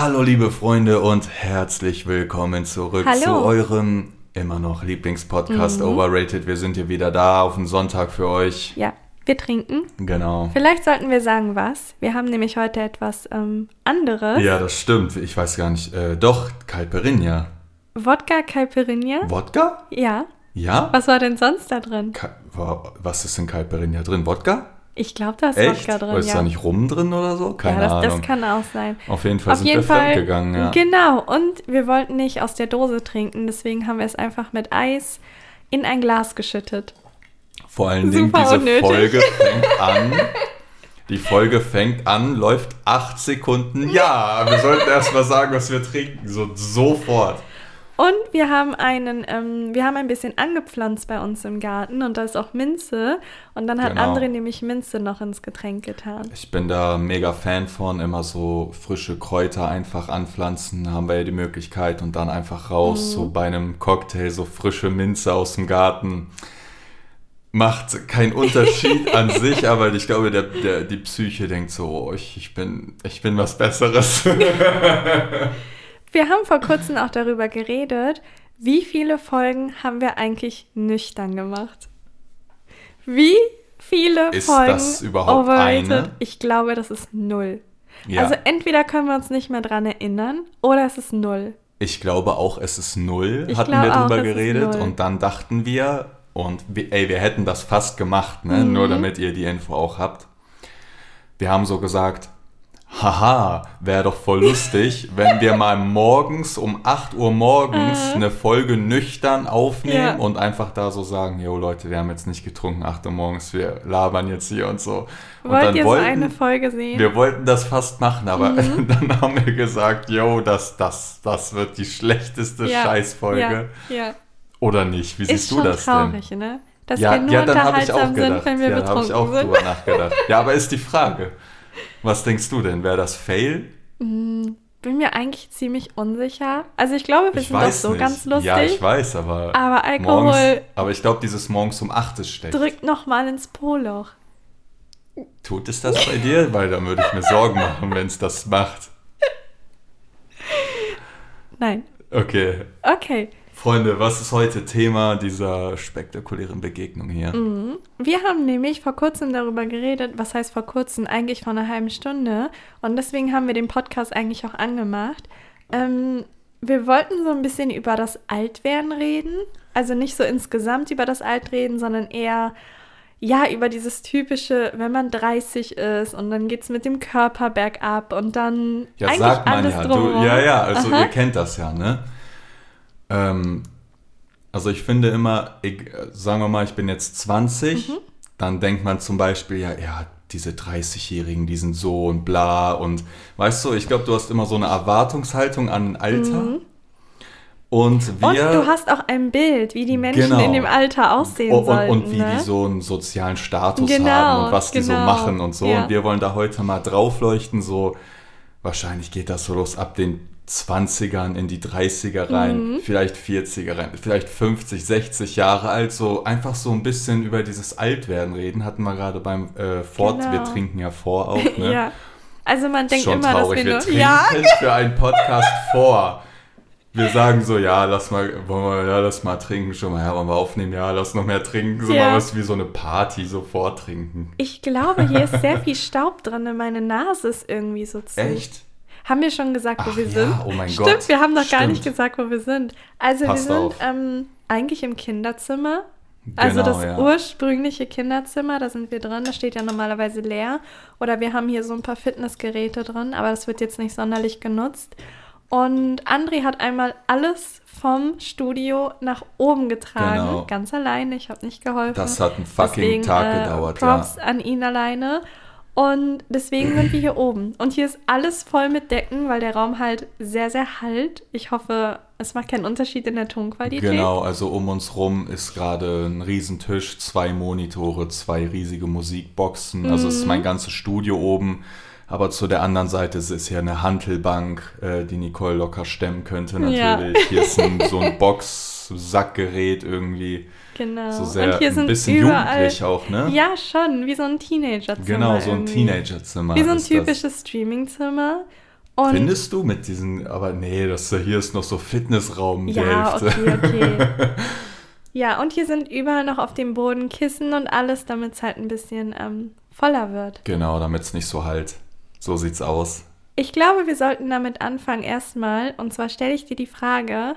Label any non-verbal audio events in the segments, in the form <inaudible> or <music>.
Hallo liebe Freunde und herzlich willkommen zurück Hallo. zu eurem immer noch Lieblingspodcast Mhm. Overrated. Wir sind hier wieder da auf den Sonntag für euch. Ja, wir trinken. Genau. Vielleicht sollten wir sagen, was. Wir haben nämlich heute etwas ähm, anderes. Ja, das stimmt. Ich weiß gar nicht. Äh, doch, Caipirinha. Wodka Caipirinha. Wodka? Ja. Ja? Was war denn sonst da drin? Ka wa- was ist in Caipirinha drin? Wodka? Ich glaube, da ist Echt? Wodka drin. Oder ist ja. da nicht Rum drin oder so? Keine ja, das, Ahnung. das kann auch sein. Auf jeden Fall Auf sind jeden wir Fall. fremdgegangen, ja. Genau. Und wir wollten nicht aus der Dose trinken, deswegen haben wir es einfach mit Eis in ein Glas geschüttet. Vor allen Dingen, Super diese unnötig. Folge fängt an. Die Folge fängt an, läuft acht Sekunden. Ja, wir sollten erst mal sagen, was wir trinken. So, sofort. Und wir haben einen, ähm, wir haben ein bisschen angepflanzt bei uns im Garten und da ist auch Minze. Und dann hat Genau. André nämlich Minze noch ins Getränk getan. Ich bin da mega Fan von, immer so frische Kräuter einfach anpflanzen, haben wir ja die Möglichkeit und dann einfach raus, so bei einem Cocktail, so frische Minze aus dem Garten. Macht keinen Unterschied an <laughs> sich, aber ich glaube, der, der, die Psyche denkt so, oh, ich, ich, bin, ich bin was Besseres. <laughs> Wir haben vor kurzem auch darüber geredet, wie viele Folgen haben wir eigentlich nüchtern gemacht? Wie viele Ist Folgen das überhaupt eine? Ich glaube, das ist null. Ja. Also entweder können wir uns nicht mehr dran erinnern oder es ist null. Ich glaube auch, es ist null, Ich hatten wir auch, drüber es ist geredet. Und dann dachten wir, und wir, ey, wir hätten das fast gemacht, ne? Mhm. nur damit ihr die Info auch habt. Wir haben so gesagt, haha, wäre doch voll lustig, <laughs> wenn wir mal morgens um 8 Uhr morgens eine Folge nüchtern aufnehmen Ja. und einfach da so sagen, jo Leute, wir haben jetzt nicht getrunken, 8 Uhr morgens, wir labern jetzt hier und so. Und Wollt ihr so eine Folge sehen? wir wollten das fast machen, aber Mhm. <laughs> dann haben wir gesagt, yo, das, das, das wird die schlechteste Scheißfolge. Ja, ja. Oder nicht? Wie siehst Ist du schon das traurig, denn? ne? Dass ja, wir nur ja, dann habe ich auch unterhaltsam gedacht. sind, wenn wir ja, da habe ich auch betrunken sind. drüber nachgedacht. Ja, aber ist die Frage. <laughs> Was denkst du denn? Wäre das Fail? Bin mir eigentlich ziemlich unsicher. Also ich glaube, wir Ich sind doch so nicht. ganz lustig. Ja, ich weiß, aber. Aber Alkohol- Morgens, aber ich glaube, dieses morgens um 8 ist schlecht. Drückt noch mal ins Poloch. Tut es das bei dir? Weil dann würde ich mir Sorgen machen, wenn es das macht. <laughs> Nein. Okay. Okay. Freunde, was ist heute Thema dieser spektakulären Begegnung hier? Mhm. Wir haben nämlich vor kurzem darüber geredet, was heißt vor kurzem, eigentlich vor einer halben Stunde. Und deswegen haben wir den Podcast eigentlich auch angemacht. Ähm, wir wollten so ein bisschen über das Altwerden reden. Also nicht so insgesamt über das Altreden, sondern eher ja über dieses typische, wenn man 30 ist und dann geht es mit dem Körper bergab und dann Ja, eigentlich sagt man alles ja. Du, ja, ja, also Aha. ihr kennt das ja, ne? Ähm, also ich finde immer, ich, sagen wir mal, ich bin jetzt 20, Mhm. dann denkt man zum Beispiel, ja, ja, diese 30-Jährigen, die sind so und bla und weißt du, ich glaube, du hast immer so eine Erwartungshaltung an ein Alter. Und wir. Mhm. Und du hast auch ein Bild, wie die Menschen Genau. in dem Alter aussehen und, und, sollten. und wie ne? die so einen sozialen Status Genau, haben und was die so genau, machen und so. ja. Und wir wollen da heute mal draufleuchten, so wahrscheinlich geht das so los ab den 20ern in die 30er rein, Mhm. vielleicht 40er rein, vielleicht 50, 60 Jahre alt, so einfach so ein bisschen über dieses Altwerden reden, hatten wir gerade beim äh, Fort, Genau. wir trinken ja vor auch, <laughs> ne? Ja. Also man denkt Schon immer, traurig, dass wir wir trinken. Ja, <laughs> für einen Podcast vor. Wir sagen so, ja, lass mal, wollen wir, ja, lass mal trinken, schon mal, ja, wollen wir aufnehmen, ja, lass noch mehr trinken, so Ja. mal was wie so eine Party, so vortrinken. ich glaube, hier ist sehr viel Staub drin. Meine Nase ist irgendwie so zu. Echt? Haben wir schon gesagt, wo Ach wir ja, sind? oh mein Stimmt, Gott, wir haben noch gar stimmt. nicht gesagt, wo wir sind. Also Passt wir sind ähm, eigentlich im Kinderzimmer. Also Genau, das ja. ursprüngliche Kinderzimmer, da sind wir drin, das steht ja normalerweise leer. Oder wir haben hier so ein paar Fitnessgeräte drin, aber das wird jetzt nicht sonderlich genutzt. Und André hat einmal alles vom Studio nach oben getragen, Genau. ganz alleine. Ich habe nicht geholfen. Das hat einen fucking Deswegen, Tag äh, gedauert, Props ja. an ihn alleine. Und deswegen sind wir hier oben. Und hier ist alles voll mit Decken, weil der Raum halt sehr, sehr halt. Ich hoffe, es macht keinen Unterschied in der Tonqualität. Genau, also um uns rum ist gerade ein Riesentisch, zwei Monitore, zwei riesige Musikboxen. Also es ist Mhm. mein ganzes Studio oben. Aber zu der anderen Seite ist es ja eine Hantelbank, äh, die Nicole locker stemmen könnte Ja. natürlich. Hier ist ein, so ein <laughs> Box-Sackgerät irgendwie. Genau. So sehr und hier ein sind bisschen überall, jugendlich auch, ne? Ja, schon, wie so ein Teenagerzimmer. Genau, so ein. Teenagerzimmer. Wie so ein typisches Streamingzimmer. Und Findest du mit diesen, aber nee, das hier ist noch so Fitnessraum, ja, Hälfte. okay, okay. <laughs> ja, und hier sind überall noch auf dem Boden Kissen und alles, damit es halt ein bisschen ähm, voller wird. Genau, damit es nicht so halt. So sieht's aus. Ich glaube, wir sollten damit anfangen erstmal. Und zwar stelle ich dir die Frage,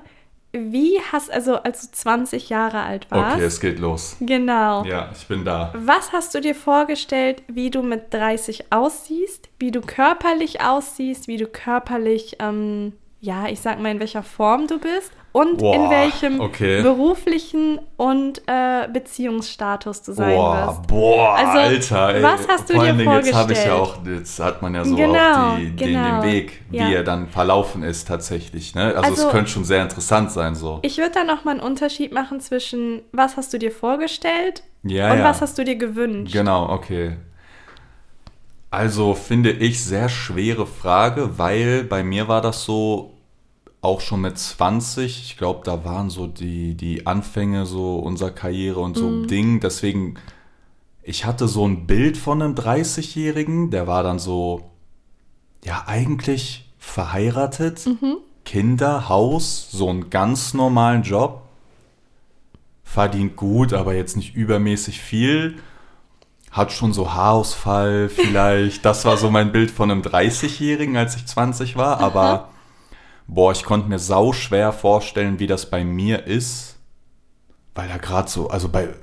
wie hast, also als du 20 Jahre alt warst. Okay, es geht los. Genau. Ja, ich bin da. Was hast du dir vorgestellt, wie du mit 30 aussiehst, wie du körperlich aussiehst, wie du körperlich, ähm, ja, ich sag mal, in welcher Form du bist und Boah, in welchem okay. beruflichen und äh, Beziehungsstatus du sein Boah, wirst? boah, Also, Alter. Ey. was hast du Vor dir Dingen, jetzt habe ich ja vorgestellt? auch, jetzt hat man ja so Genau, auch die, den, genau. den Weg, wie Ja. er dann verlaufen ist tatsächlich. Ne? Also, Also- es könnte schon sehr interessant sein so. Ich würde da nochmal einen Unterschied machen zwischen, was hast du dir vorgestellt Ja, und ja. was hast du dir gewünscht? Genau, okay. Also finde ich sehr schwere Frage, weil bei mir war das so auch schon mit 20. Ich glaube, da waren so die, die Anfänge so unserer Karriere und so Ding. Deswegen, ich hatte so ein Bild von einem 30-Jährigen, der war dann so, ja, eigentlich verheiratet, Kinder, Haus, so einen ganz normalen Job. Verdient gut, aber jetzt nicht übermäßig viel hat schon so Haarausfall vielleicht. Das war so mein Bild von einem 30-Jährigen, als ich 20 war. Aber <laughs> boah, ich konnte mir sau schwer vorstellen, wie das bei mir ist. Weil da gerade so, also bei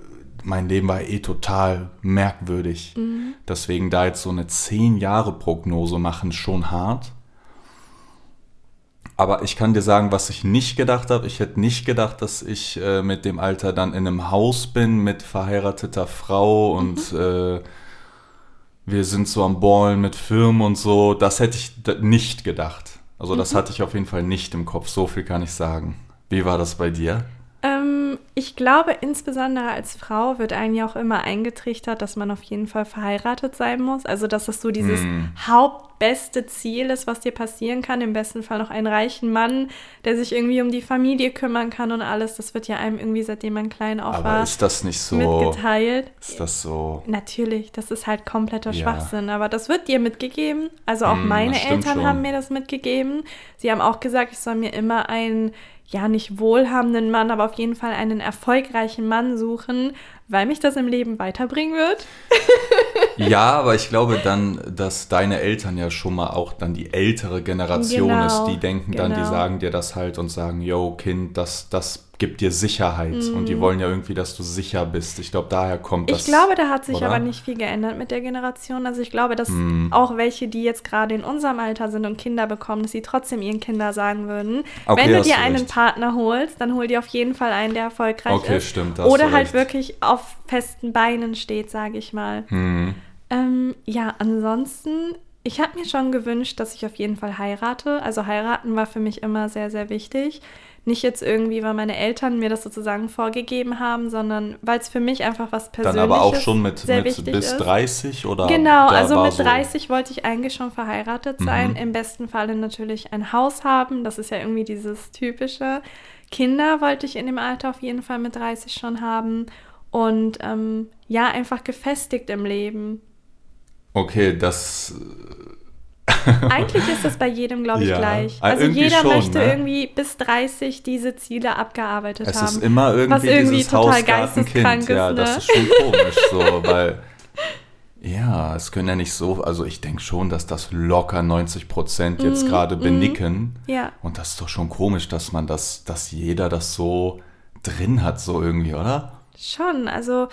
mein Leben war eh total merkwürdig. Deswegen da jetzt so eine 10 Jahre Prognose machen, schon hart. Aber ich kann dir sagen, was ich nicht gedacht habe. Ich hätte nicht gedacht, dass ich äh, mit dem Alter dann in einem Haus bin mit verheirateter Frau und äh, wir sind so am Ballen mit Firmen und so. Das hätte ich nicht gedacht. Also das hatte ich auf jeden Fall nicht im Kopf. So viel kann ich sagen. Wie war das bei dir? Ähm, ich glaube, insbesondere als Frau wird einem ja auch immer eingetrichtert, dass man auf jeden Fall verheiratet sein muss. Also, dass das so dieses Hm. hauptbeste Ziel ist, was dir passieren kann. Im besten Fall noch einen reichen Mann, der sich irgendwie um die Familie kümmern kann und alles. Das wird ja einem irgendwie, seitdem man klein auch Aber war, ist das nicht so? mitgeteilt. Ist das so? Natürlich, das ist halt kompletter Ja. Schwachsinn, aber das wird dir mitgegeben. Also auch Hm, meine Eltern schon. haben mir das mitgegeben. Sie haben auch gesagt, ich soll mir immer einen, ja, nicht wohlhabenden Mann, aber auf jeden Fall einen erfolgreichen Mann suchen, weil mich das im Leben weiterbringen wird. <laughs> Ja, aber ich glaube dann, dass deine Eltern ja schon mal auch dann die ältere Generation Genau, ist, die denken dann, die genau. sagen dir das halt und sagen, yo, Kind, das, das gibt dir Sicherheit. Und die wollen ja irgendwie, dass du sicher bist. Ich glaube, daher kommt das. Mhm. Ich glaube, da hat sich oder? aber nicht viel geändert mit der Generation. Also ich glaube, dass Hm. auch welche, die jetzt gerade in unserem Alter sind und Kinder bekommen, dass sie trotzdem ihren Kindern sagen würden, Okay, wenn du dir einen recht. Partner holst, dann hol dir auf jeden Fall einen, der erfolgreich Okay, ist. stimmt, Oder halt recht. wirklich auf festen Beinen steht, sage ich mal. Hm. Ähm, ja, ansonsten, ich habe mir schon gewünscht, dass ich auf jeden Fall heirate. Also heiraten war für mich immer sehr, sehr wichtig. Nicht jetzt irgendwie, weil meine Eltern mir das sozusagen vorgegeben haben, sondern weil es für mich einfach was Dann Persönliches aber auch schon mit, sehr mit bis ist. 30 oder? Genau, also mit so- 30 wollte ich eigentlich schon verheiratet sein. Mhm. Im besten Falle natürlich ein Haus haben. Das ist ja irgendwie dieses typische. Kinder wollte ich in dem Alter auf jeden Fall mit 30 schon haben. Und ähm, ja, einfach gefestigt im Leben. Okay, das. Eigentlich ist das bei jedem, glaube ich, Ja. gleich. Ah, Also irgendwie jeder schon, möchte ne? irgendwie bis 30 diese Ziele abgearbeitet Es haben. ist immer irgendwie, was irgendwie dieses total geisteskrank Ja, ist, das ne? ist schon komisch so, <laughs> weil. Ja, es können ja nicht so, also ich denke schon, dass das locker 90 Prozent jetzt Mhm, gerade mhm. benicken. ja. Und das ist doch schon komisch, dass man das, dass jeder das so drin hat, so irgendwie, oder? Schon, also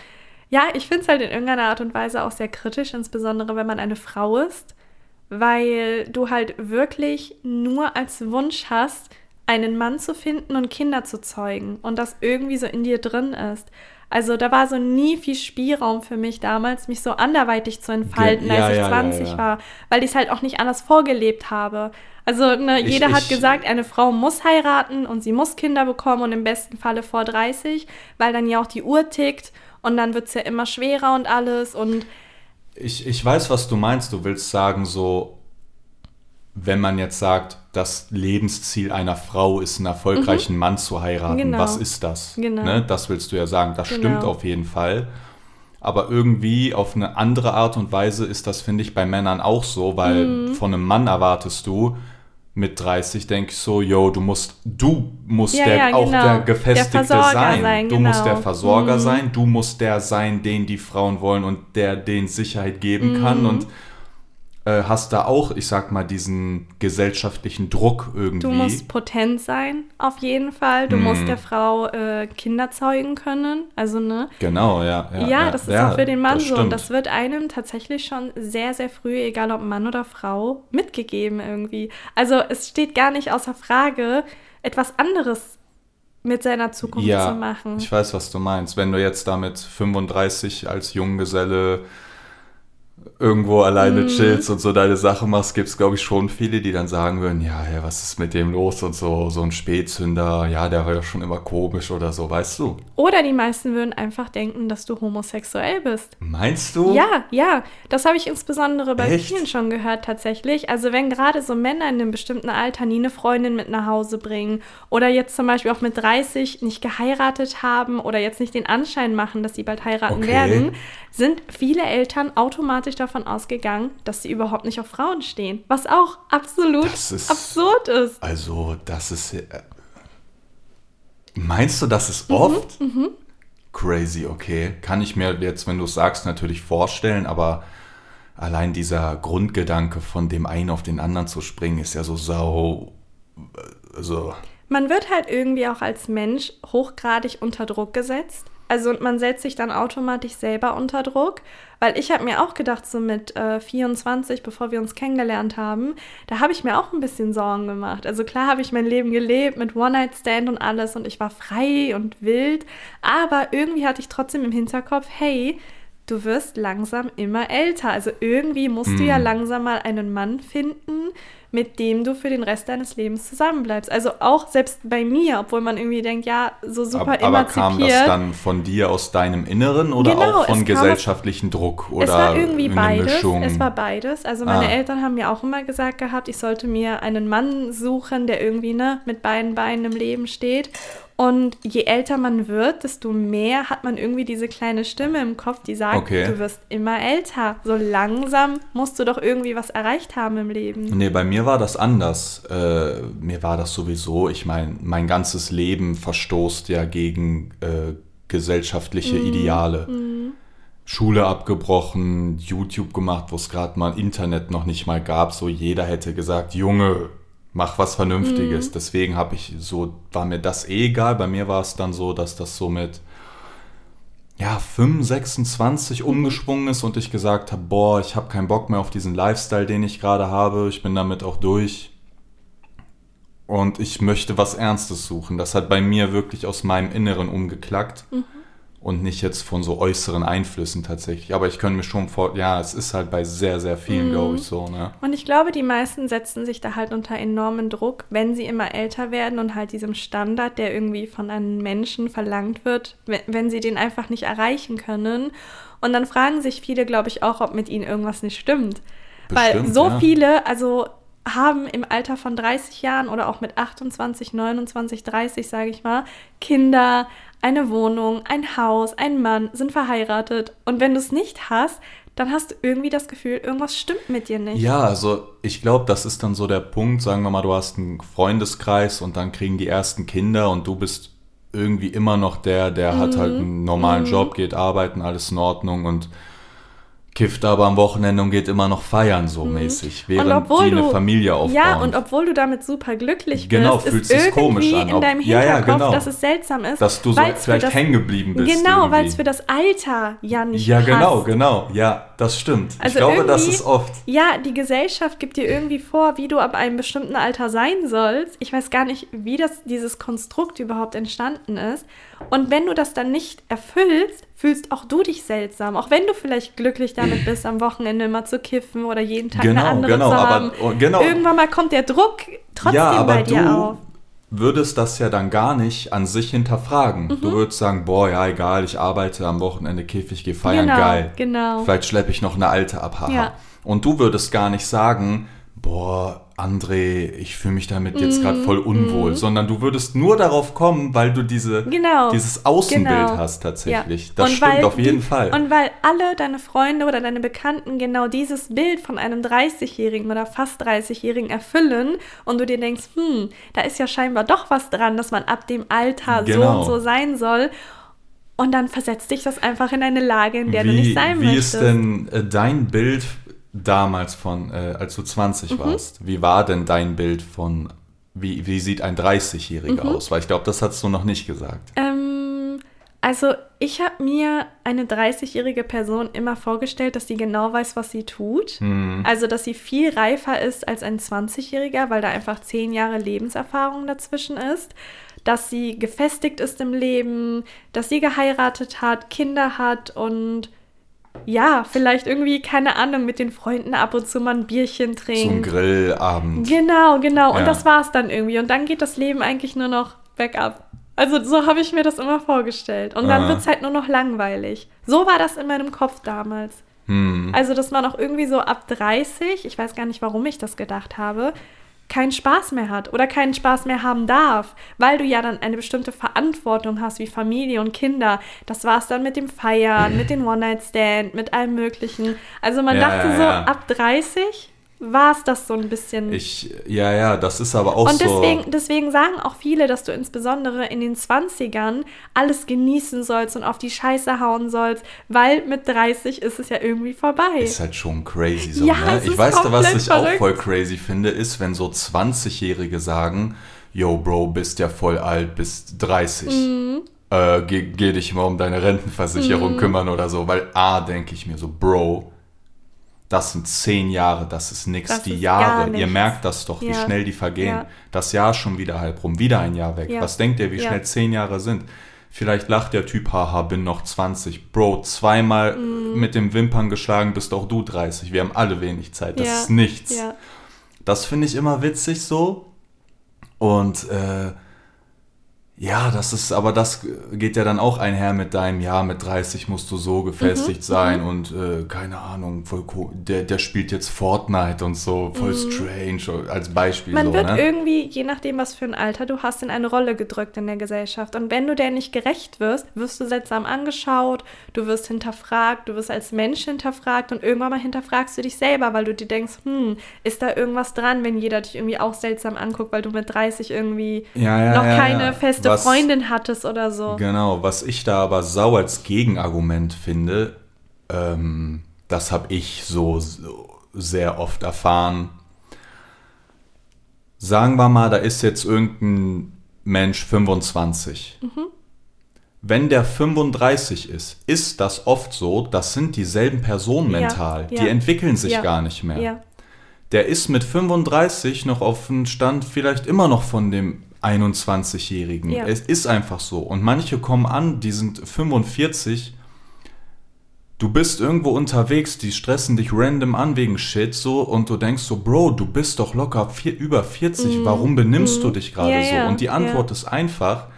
ja, ich finde es halt in irgendeiner Art und Weise auch sehr kritisch, insbesondere wenn man eine Frau ist, weil du halt wirklich nur als Wunsch hast, einen Mann zu finden und Kinder zu zeugen und das irgendwie so in dir drin ist. Also da war so nie viel Spielraum für mich damals, mich so anderweitig zu entfalten, Ge- ja, als ich ja, ja, 20 ja. war, weil ich es halt auch nicht anders vorgelebt habe. Also ne, Ich- jeder hat ich- gesagt, eine Frau muss heiraten und sie muss Kinder bekommen und im besten Falle vor 30, weil dann ja auch die Uhr tickt und dann wird es ja immer schwerer und alles und Ich, ich weiß, was du meinst. Du willst sagen, so, wenn man jetzt sagt, das Lebensziel einer Frau ist, einen erfolgreichen Mann zu heiraten, Mhm. Genau. was ist das? Genau. Ne? Das willst du ja sagen. Das Genau. stimmt auf jeden Fall. Aber irgendwie auf eine andere Art und Weise ist das, finde ich, bei Männern auch so, weil Mhm. von einem Mann erwartest du, mit 30 denke ich so, yo, du musst, du musst ja, der, ja, auch genau. der Gefestigte der sein. sein. Du genau. musst der Versorger mhm. sein, du musst der sein, den die Frauen wollen und der den Sicherheit geben mhm. kann. Und äh, hast da auch, ich sag mal, diesen gesellschaftlichen Druck irgendwie. Du musst potent sein, auf jeden Fall. Du hm. musst der Frau äh, Kinder zeugen können. Also, ne? Genau, ja. Ja, ja das ist ja, auch für den Mann so. Und das wird einem tatsächlich schon sehr, sehr früh, egal ob Mann oder Frau, mitgegeben irgendwie. Also, es steht gar nicht außer Frage, etwas anderes mit seiner Zukunft ja, zu machen. Ich weiß, was du meinst. Wenn du jetzt damit 35 als Junggeselle irgendwo alleine mm. chillst und so deine Sache machst, gibt es, glaube ich, schon viele, die dann sagen würden, ja, ja, was ist mit dem los und so, so ein Spätzünder, ja, der war ja schon immer komisch oder so, weißt du? Oder die meisten würden einfach denken, dass du homosexuell bist. Meinst du? Ja, ja, das habe ich insbesondere bei Echt? vielen schon gehört tatsächlich. Also wenn gerade so Männer in einem bestimmten Alter nie eine Freundin mit nach Hause bringen oder jetzt zum Beispiel auch mit 30 nicht geheiratet haben oder jetzt nicht den Anschein machen, dass sie bald heiraten okay. werden, sind viele Eltern automatisch davon ausgegangen, dass sie überhaupt nicht auf Frauen stehen. Was auch absolut ist, absurd ist. Also, das ist. Äh, meinst du, das ist mhm, oft? Mhm, Crazy, okay. Kann ich mir jetzt, wenn du es sagst, natürlich vorstellen, aber allein dieser Grundgedanke von dem einen auf den anderen zu springen, ist ja so sau. Also. Man wird halt irgendwie auch als Mensch hochgradig unter Druck gesetzt also man setzt sich dann automatisch selber unter Druck, weil ich habe mir auch gedacht, so mit äh, 24, bevor wir uns kennengelernt haben, da habe ich mir auch ein bisschen Sorgen gemacht. Also klar habe ich mein Leben gelebt mit One-Night-Stand und alles und ich war frei und wild, aber irgendwie hatte ich trotzdem im Hinterkopf, hey, du wirst langsam immer älter. Also irgendwie musst mm. du ja hm. langsam mal einen Mann finden, mit dem du für den Rest deines Lebens zusammenbleibst. Also auch selbst bei mir, obwohl man irgendwie denkt, ja, so super aber, aber kam das dann von dir aus deinem Inneren oder genau, auch von gesellschaftlichem Druck oder Es war irgendwie beides. Mischung? Es war beides. Also meine ah. Eltern haben mir auch immer gesagt gehabt, ich sollte mir einen Mann suchen, der irgendwie ne, mit beiden Beinen im Leben steht. Und je älter man wird, desto mehr hat man irgendwie diese kleine Stimme im Kopf, die sagt, okay. du wirst immer älter. So langsam musst du doch irgendwie was erreicht haben im Leben. Nee, bei mir war das anders. Äh, mir war das sowieso, ich meine, mein ganzes Leben verstoßt ja gegen äh, gesellschaftliche mm. Ideale. Mm. Schule abgebrochen, YouTube gemacht, wo es gerade mal Internet noch nicht mal gab. So jeder hätte gesagt, Junge, mach was Vernünftiges. Mhm. Deswegen habe ich so, war mir das eh egal. Bei mir war es dann so, dass das so mit ja, 5, 26 umgesprungen ist und ich gesagt habe, boah, ich habe keinen Bock mehr auf diesen Lifestyle, den ich gerade habe. Ich bin damit auch durch. Und ich möchte was Ernstes suchen. Das hat bei mir wirklich aus meinem Inneren umgeklackt. Mhm und nicht jetzt von so äußeren Einflüssen tatsächlich. Aber ich könnte mir schon vor, ja, es ist halt bei sehr, sehr vielen, mm. glaube ich, so. Ne? Und ich glaube, die meisten setzen sich da halt unter enormen Druck, wenn sie immer älter werden und halt diesem Standard, der irgendwie von einem Menschen verlangt wird, wenn, sie den einfach nicht erreichen können. Und dann fragen sich viele, glaube ich, auch, ob mit ihnen irgendwas nicht stimmt. Bestimmt, Weil so ja. viele, also haben im Alter von 30 Jahren oder auch mit 28, 29, 30, sage ich mal, Kinder, eine Wohnung, ein Haus, ein Mann, sind verheiratet. Und wenn du es nicht hast, dann hast du irgendwie das Gefühl, irgendwas stimmt mit dir nicht. Ja, also ich glaube, das ist dann so der Punkt, sagen wir mal, du hast einen Freundeskreis und dann kriegen die ersten Kinder und du bist irgendwie immer noch der, der mhm. hat halt einen normalen mhm. Job, geht arbeiten, alles in Ordnung und kifft aber am Wochenende und geht immer noch feiern so mhm. mäßig, während die eine du, Familie aufbauen. Ja, und obwohl du damit super glücklich genau, bist, fühlt ist sich komisch an. in deinem Hinterkopf, ja, ja, genau. dass es seltsam ist. Dass du so vielleicht hängen geblieben bist. Genau, weil es für das Alter ja nicht Ja, genau, passt. genau. Ja, das stimmt. Also ich glaube, das ist oft. Ja, die Gesellschaft gibt dir irgendwie vor, wie du ab einem bestimmten Alter sein sollst. Ich weiß gar nicht, wie das, dieses Konstrukt überhaupt entstanden ist. Und wenn du das dann nicht erfüllst, fühlst auch du dich seltsam. Auch wenn du vielleicht glücklich damit bist, am Wochenende immer zu kiffen oder jeden Tag genau, eine andere genau, zu haben. Aber, oh, genau. Irgendwann mal kommt der Druck trotzdem ja, aber bei dir du auf. würdest das ja dann gar nicht an sich hinterfragen. Mhm. Du würdest sagen, boah, ja, egal, ich arbeite am Wochenende, kiff, ich gehe feiern, genau, geil. Genau. Vielleicht schleppe ich noch eine alte ab. Ja. Und du würdest gar nicht sagen, boah, André, ich fühle mich damit jetzt gerade voll unwohl, sondern du würdest nur darauf kommen, weil du diese, Genau. dieses Außenbild Genau. hast tatsächlich. Ja. Das Und stimmt auf jeden die, Fall. Und weil alle deine Freunde oder deine Bekannten genau dieses Bild von einem 30-Jährigen oder fast 30-Jährigen erfüllen und du dir denkst, hm, da ist ja scheinbar doch was dran, dass man ab dem Alter so Genau. und so sein soll. Und dann versetzt dich das einfach in eine Lage, in der du nicht sein wie möchtest. ist denn äh, dein Bild damals von, äh, als du 20 Mhm. warst? Wie war denn dein Bild von, wie, wie sieht ein 30-Jähriger Mhm. aus? Weil ich glaube, das hast du noch nicht gesagt. Ähm, also ich habe mir eine 30-jährige Person immer vorgestellt, dass sie genau weiß, was sie tut. Hm. Also dass sie viel reifer ist als ein 20-jähriger, weil da einfach 10 Jahre Lebenserfahrung dazwischen ist. Dass sie gefestigt ist im Leben, dass sie geheiratet hat, Kinder hat und ja, vielleicht irgendwie, keine Ahnung, mit den Freunden ab und zu mal ein Bierchen Zum trinkt. Grillabend. Genau, genau. Und Ja. das war's dann irgendwie. Und dann geht das Leben eigentlich nur noch bergab. Also so habe ich mir das immer vorgestellt. Und dann Ah. wird's halt nur noch langweilig. So war das in meinem Kopf damals. Hm. Also, dass man auch irgendwie so ab 30, ich weiß gar nicht, warum ich das gedacht habe, keinen Spaß mehr hat oder keinen Spaß mehr haben darf, weil du ja dann eine bestimmte Verantwortung hast, wie Familie und Kinder. Das war's dann mit dem Feiern, mit dem One-Night-Stand, mit allem Möglichen. Also man Ja, dachte ja, so, ja. ab 30 war es das so ein bisschen. Ich, ja, ja, das ist aber auch Und so. deswegen, deswegen sagen auch viele, dass du insbesondere in den 20ern alles genießen sollst und auf die Scheiße hauen sollst, weil mit 30 ist es ja irgendwie vorbei. Ist halt schon crazy so, Ja, ne? Ich weiß, was komplett ich auch verrückt. voll crazy finde, ist, wenn so 20-Jährige sagen, yo, Bro, bist ja voll alt, bist 30. Mhm. Äh, geh, geh dich mal um deine Rentenversicherung kümmern oder so. Weil A, denke ich mir so, Bro, das sind zehn Jahre, das ist nix. Das die ist Jahre, ihr nichts. merkt das doch, wie Ja. schnell die vergehen. Ja. Das Jahr schon wieder halb rum, wieder ein Jahr weg. Ja. Was denkt ihr, wie schnell zehn Jahre sind? Vielleicht lacht der Typ, haha, bin noch 20. Bro, zweimal Mhm. mit den Wimpern geschlagen, bist auch du 30. Wir haben alle wenig Zeit. Das ist nichts. Das finde ich immer witzig so. Und äh, ja, das ist, aber das geht ja dann auch einher mit deinem, ja, mit 30 musst du so Mhm, gefestigt sein und äh, keine Ahnung, voll co- der, der spielt jetzt Fortnite und so, voll strange, als Beispiel Mhm. Man so, wird ne? irgendwie, je nachdem, was für ein Alter du hast, in eine Rolle gedrückt in der Gesellschaft. Und wenn du der nicht gerecht wirst, wirst du seltsam angeschaut, du wirst hinterfragt, du wirst als Mensch hinterfragt und irgendwann mal hinterfragst du dich selber, weil du dir denkst, hm, ist da irgendwas dran, wenn jeder dich irgendwie auch seltsam anguckt, weil du mit 30 irgendwie Ja, ja, noch ja, keine ja. Feste Was- Freundin hattest oder so. Genau, was ich da aber sau als Gegenargument finde, ähm, das habe ich so, so sehr oft erfahren. Sagen wir mal, da ist jetzt irgendein Mensch 25. Mhm. Wenn der 35 ist, ist das oft so, das sind dieselben Personen Ja, mental. ja. Die entwickeln sich Ja, gar nicht mehr. Ja. Der ist mit 35 noch auf dem Stand vielleicht immer noch von dem 21-Jährigen. Ja. Es ist einfach so. Und manche kommen an, die sind 45. Du bist irgendwo unterwegs, die stressen dich random an wegen Shit so und du denkst so, Bro, du bist doch locker vier, über 40, warum benimmst du dich gerade Mhm. Ja, so? und die Antwort ist einfach,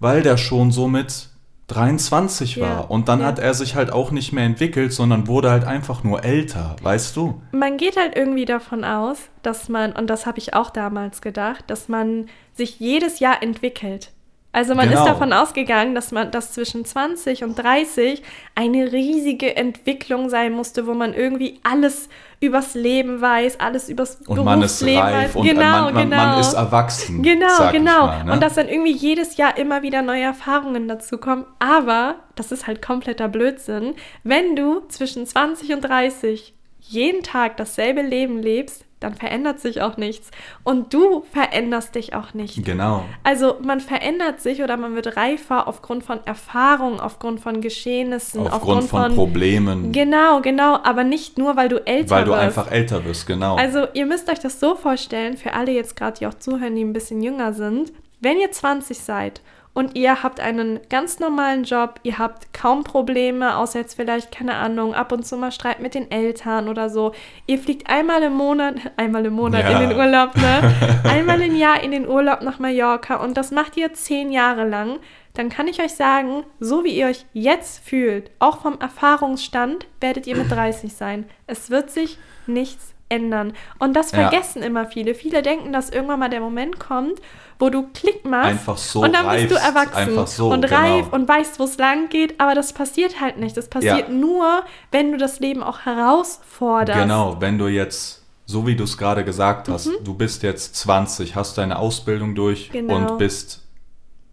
weil der schon so mit 23 war. Ja, Und dann ja. hat er sich halt auch nicht mehr entwickelt, sondern wurde halt einfach nur älter, weißt du? Man geht halt irgendwie davon aus, dass man, und das habe ich auch damals gedacht, dass man sich jedes Jahr entwickelt. Also man Genau. ist davon ausgegangen, dass man dass zwischen 20 und 30 eine riesige Entwicklung sein musste, wo man irgendwie alles übers Leben weiß, alles übers Und man ist Berufsleben reif weiß. und genau, man, man, genau. man ist erwachsen. Genau, sag ich genau. Mal, ne? Und dass dann irgendwie jedes Jahr immer wieder neue Erfahrungen dazu kommen. Aber, das ist halt kompletter Blödsinn, wenn du zwischen 20 und 30 jeden Tag dasselbe Leben lebst, dann verändert sich auch nichts. Und du veränderst dich auch nicht. Genau. Also man verändert sich oder man wird reifer aufgrund von Erfahrungen, aufgrund von Geschehnissen, Aufgrund von, Problemen, Genau, genau, aber nicht nur, weil du älter weil du wirst. einfach älter wirst, genau. Also ihr müsst euch das so vorstellen, für alle jetzt gerade, die auch zuhören, die ein bisschen jünger sind, wenn ihr 20 seid und ihr habt einen ganz normalen Job, ihr habt kaum Probleme, außer jetzt vielleicht, keine Ahnung, ab und zu mal Streit mit den Eltern oder so. Ihr fliegt einmal im Monat, <laughs> einmal im Monat Ja. in den Urlaub, ne? <laughs> einmal im Jahr in den Urlaub nach Mallorca und das macht ihr zehn Jahre lang, dann kann ich euch sagen, so wie ihr euch jetzt fühlt, auch vom Erfahrungsstand, werdet ihr mit 30 sein. Es wird sich nichts ändern. Und das Ja. vergessen immer viele. Viele denken, dass irgendwann mal der Moment kommt, wo du Klick machst Einfach so und dann bist du reifst, erwachsen so, und genau. reif und weißt, wo es lang geht. Aber das passiert halt nicht. Das passiert Ja. nur, wenn du das Leben auch herausforderst. Genau, wenn du jetzt, so wie du es gerade gesagt hast, du bist jetzt 20, hast deine Ausbildung durch Mhm. Genau. und bist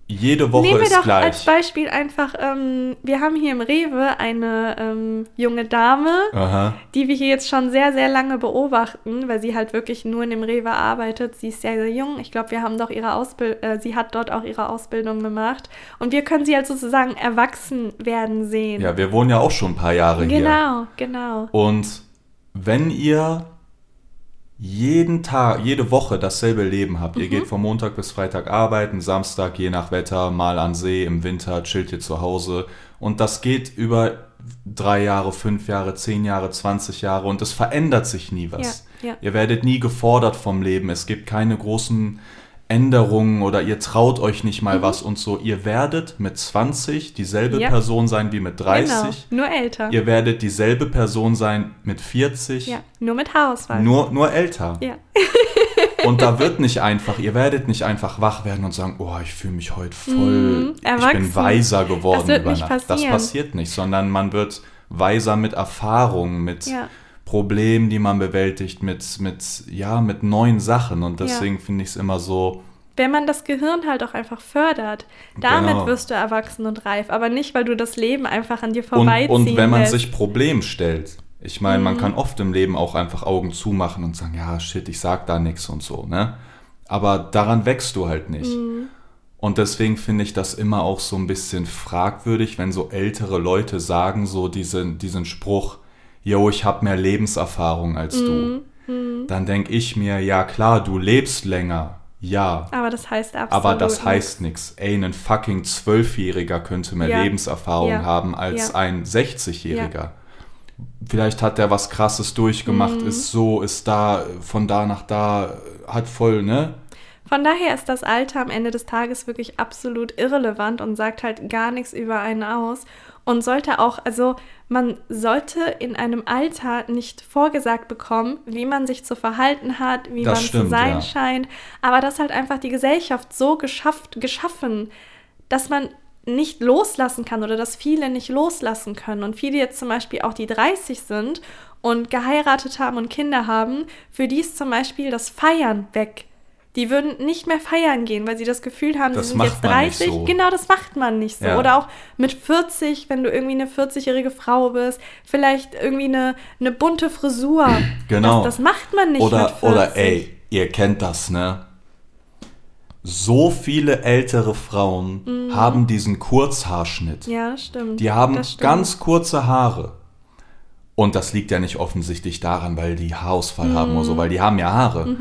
jede Woche Nehmen wir ist doch gleich. als Beispiel einfach, ähm, wir haben hier im Rewe eine ähm, junge Dame, Aha. die wir hier jetzt schon sehr, sehr lange beobachten, weil sie halt wirklich nur in dem Rewe arbeitet. Sie ist sehr, sehr jung. Ich glaube, wir haben doch ihre Ausbildung, äh, sie hat dort auch ihre Ausbildung gemacht. Und wir können sie halt sozusagen erwachsen werden sehen. Ja, wir wohnen ja auch schon ein paar Jahre hier. genau, genau. Und wenn ihr jeden Tag, jede Woche dasselbe Leben habt, Mhm. ihr geht von Montag bis Freitag arbeiten, Samstag je nach Wetter, mal an See, im Winter chillt ihr zu Hause und das geht über drei Jahre, fünf Jahre, zehn Jahre, 20 Jahre und es verändert sich nie was. Ja, ja. Ihr werdet nie gefordert vom Leben, es gibt keine großen Änderungen oder ihr traut euch nicht mal was und so. Ihr werdet mit 20 dieselbe Mhm. Ja. Person sein wie mit 30. Genau, nur älter. Ihr werdet dieselbe Person sein mit 40, Ja, nur mit Haarausfall. nur, nur älter. Ja. <laughs> Und da wird nicht einfach, ihr werdet nicht einfach wach werden und sagen, oh, ich fühle mich heute voll, Mhm, ich bin weiser geworden Das über Nacht. Das passieren. passiert nicht, sondern man wird weiser mit Erfahrungen, mit Ja. Problemen, die man bewältigt, mit, mit, ja, mit neuen Sachen. Und deswegen finde ich es immer so, Wenn man das Gehirn halt auch einfach fördert, damit Genau. wirst du erwachsen und reif, aber nicht, weil du das Leben einfach an dir Und, vorbeiziehen und wenn man lässt. sich Problem stellt, ich meine, Mhm. man kann oft im Leben auch einfach Augen zumachen und sagen, ja, shit, ich sag da nichts und so, ne? Aber daran wächst du halt nicht. Mhm. Und deswegen finde ich das immer auch so ein bisschen fragwürdig, wenn so ältere Leute sagen, so diesen, diesen Spruch, yo, ich habe mehr Lebenserfahrung als Mhm. du. Dann denke ich mir, ja klar, du lebst länger, ja. aber das heißt absolut Aber das nichts. heißt nichts. Ey, ein fucking Zwölfjähriger könnte mehr Ja. Lebenserfahrung Ja. haben als Ja. ein 60-Jähriger. Vielleicht hat der was krasses durchgemacht, Mhm. ist so, ist da, von da nach da, hat voll, ne? Von daher ist das Alter am Ende des Tages wirklich absolut irrelevant und sagt halt gar nichts über einen aus. Und sollte auch, also man sollte in einem Alter nicht vorgesagt bekommen, wie man sich zu verhalten hat, wie Das man zu stimmt, sein ja. scheint. Aber das halt einfach die Gesellschaft so geschafft, geschaffen, dass man nicht loslassen kann oder dass viele nicht loslassen können. Und viele jetzt zum Beispiel auch die 30 sind und geheiratet haben und Kinder haben, für die ist zum Beispiel das Feiern weg. Die würden nicht mehr feiern gehen, weil sie das Gefühl haben, Das sie sind jetzt man nicht 30. so. Genau, das macht man nicht so. Ja. Oder auch mit 40, wenn du irgendwie eine 40-jährige Frau bist, vielleicht irgendwie eine, eine bunte Frisur. <clears throat> Genau. Das, das macht man nicht mit Oder, 40. oder ey, ihr kennt das, ne? So viele ältere Frauen haben diesen Kurzhaarschnitt. Mhm. Ja, stimmt. Die haben stimmt. ganz kurze Haare. Und das liegt ja nicht offensichtlich daran, weil die Haarausfall haben Mhm. oder so, weil die haben ja Haare.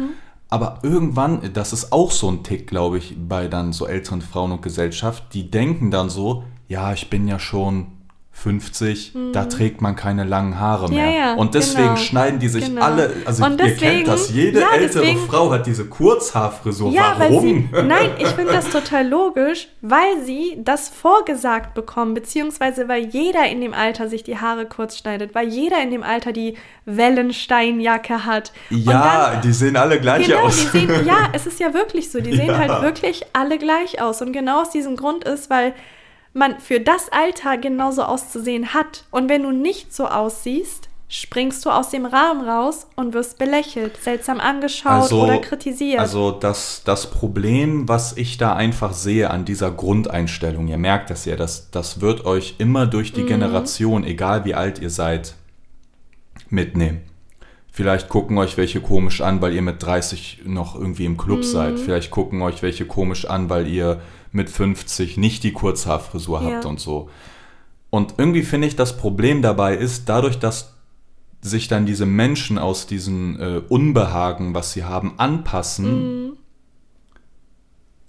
Aber irgendwann, das ist auch so ein Tick, glaube ich, bei dann so älteren Frauen und Gesellschaft, die denken dann so, ja, ich bin ja schon 50, da trägt man keine langen Haare Mhm. Ja, mehr. ja, und deswegen genau, schneiden die sich genau. alle, also Und ihr deswegen- kennt das, jede ja, ältere deswegen- Frau hat diese Kurzhaarfrisur. Ja, weil Warum? sie. <laughs> Nein, ich finde das total logisch, weil sie das vorgesagt bekommen, beziehungsweise weil jeder in dem Alter sich die Haare kurz schneidet, weil jeder in dem Alter die Wellensteinjacke hat. Ja, dann- die sehen alle gleich Genau, aus. sehen, ja, es ist ja wirklich so. Die <laughs> sehen halt wirklich alle gleich aus. Und genau aus diesem Grund ist, weil man für das Alter genauso auszusehen hat. Und wenn du nicht so aussiehst, springst du aus dem Rahmen raus und wirst belächelt, seltsam angeschaut oder kritisiert. Also das, das Problem, was ich da einfach sehe an dieser Grundeinstellung, ihr merkt das ja, das, das wird euch immer durch Mhm. die Generation, egal wie alt ihr seid, mitnehmen. Vielleicht gucken euch welche komisch an, weil ihr mit 30 noch irgendwie im Mhm. Club seid. Vielleicht gucken euch welche komisch an, weil ihr mit 50 nicht die Kurzhaarfrisur habt Ja. und so. Und irgendwie finde ich, das Problem dabei ist, dadurch, dass sich dann diese Menschen aus diesem äh, Unbehagen, was sie haben, anpassen, Mhm.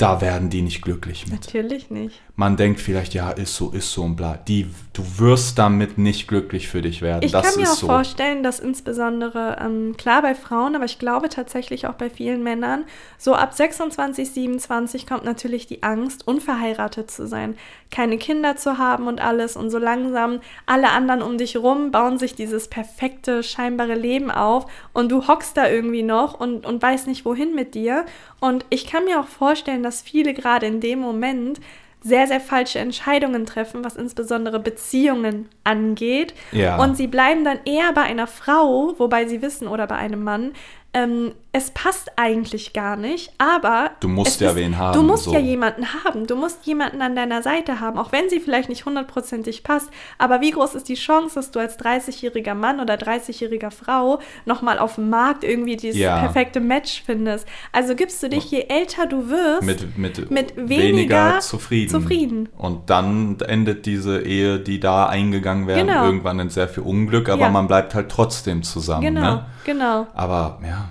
Da werden die nicht glücklich mit. Natürlich nicht. Man denkt vielleicht, ja, ist so, ist so und bla. Die, du wirst damit nicht glücklich für dich werden. Ich das kann mir ist auch so. vorstellen, dass insbesondere, ähm, klar bei Frauen, aber ich glaube tatsächlich auch bei vielen Männern, so ab 26, 27 kommt natürlich die Angst, unverheiratet zu sein, keine Kinder zu haben und alles. Und so langsam alle anderen um dich rum bauen sich dieses perfekte, scheinbare Leben auf und du hockst da irgendwie noch und, und weißt nicht, wohin mit dir. Und ich kann mir auch vorstellen, dass viele gerade in dem Moment sehr, sehr falsche Entscheidungen treffen, was insbesondere Beziehungen angeht. Ja. Und sie bleiben dann eher bei einer Frau, wobei sie wissen, oder bei einem Mann, ähm, es passt eigentlich gar nicht, aber Du musst ja wen haben, Du musst so. ja jemanden haben. Du musst jemanden an deiner Seite haben, auch wenn sie vielleicht nicht hundertprozentig passt. Aber wie groß ist die Chance, dass du als 30-jähriger Mann oder 30-jähriger Frau nochmal auf dem Markt irgendwie dieses Ja. perfekte Match findest? Also gibst du dich, je älter du wirst, mit, mit, mit weniger zufrieden. zufrieden. Und dann endet diese Ehe, die da eingegangen werden, Genau. irgendwann in sehr viel Unglück, aber Ja. man bleibt halt trotzdem zusammen. genau, Ne? Genau. Aber ja,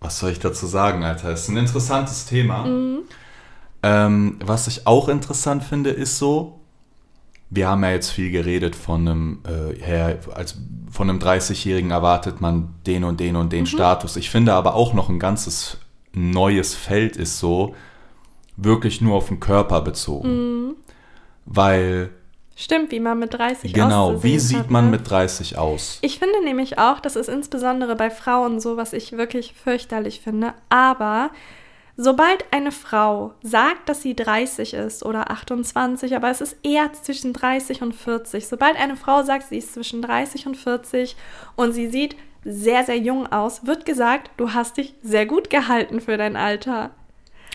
was soll ich dazu sagen, Alter? Es ist ein interessantes Thema. Mhm. Ähm, was ich auch interessant finde, ist so, wir haben ja jetzt viel geredet von einem, äh, Herr, als von einem 30-Jährigen erwartet man den und den Mhm. und den Status. Ich finde aber auch noch ein ganzes neues Feld ist so, wirklich nur auf den Körper bezogen. Mhm. Weil, Stimmt, wie man mit 30 genau, auszusehen wie sieht hat, man ne? mit 30 aus? Ich finde nämlich auch, das ist insbesondere bei Frauen so, was ich wirklich fürchterlich finde. Aber sobald eine Frau sagt, dass sie 30 ist oder 28, aber es ist eher zwischen 30 und 40, sobald eine Frau sagt, sie ist zwischen 30 und 40 und sie sieht sehr, sehr jung aus, wird gesagt, du hast dich sehr gut gehalten für dein Alter.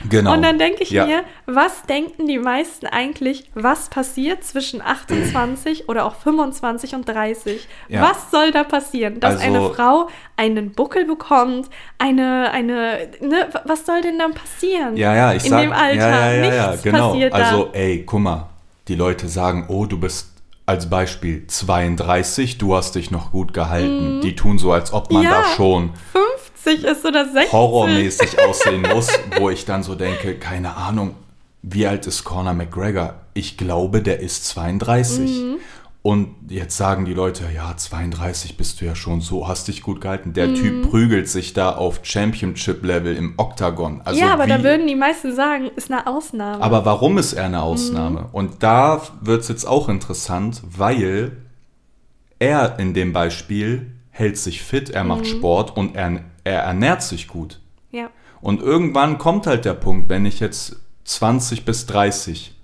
Genau. Und dann denke ich Ja. mir, was denken die meisten eigentlich, was passiert zwischen 28 oder auch 25 und 30? Ja. Was soll da passieren? Dass Also- eine Frau einen Buckel bekommt, eine, eine, ne, was soll denn dann passieren? Ja, ja, ich In sag, dem Alter. ja, ja, ja, ja, Nichts genau. passiert da. Also, ey, guck mal, die Leute sagen, oh, du bist als Beispiel 32, du hast dich noch gut gehalten. Die tun so, als ob man Mhm. Ja. da schon 50 ist oder 60. horrormäßig aussehen muss, wo ich dann so denke, keine Ahnung, wie alt ist Conor McGregor? Ich glaube, der ist 32. Mhm. Und jetzt sagen die Leute, ja, 32 bist du ja schon so, hast dich gut gehalten. Der Mhm. Typ prügelt sich da auf Championship-Level im Oktagon. Also ja, aber da wie- würden die meisten sagen, ist eine Ausnahme. aber warum ist er eine Mhm. Ausnahme? Und da wird es jetzt auch interessant, weil er in dem Beispiel hält sich fit, er Mhm. macht Sport und er, er ernährt sich gut. ja. Und irgendwann kommt halt der Punkt, wenn ich jetzt 20 bis 30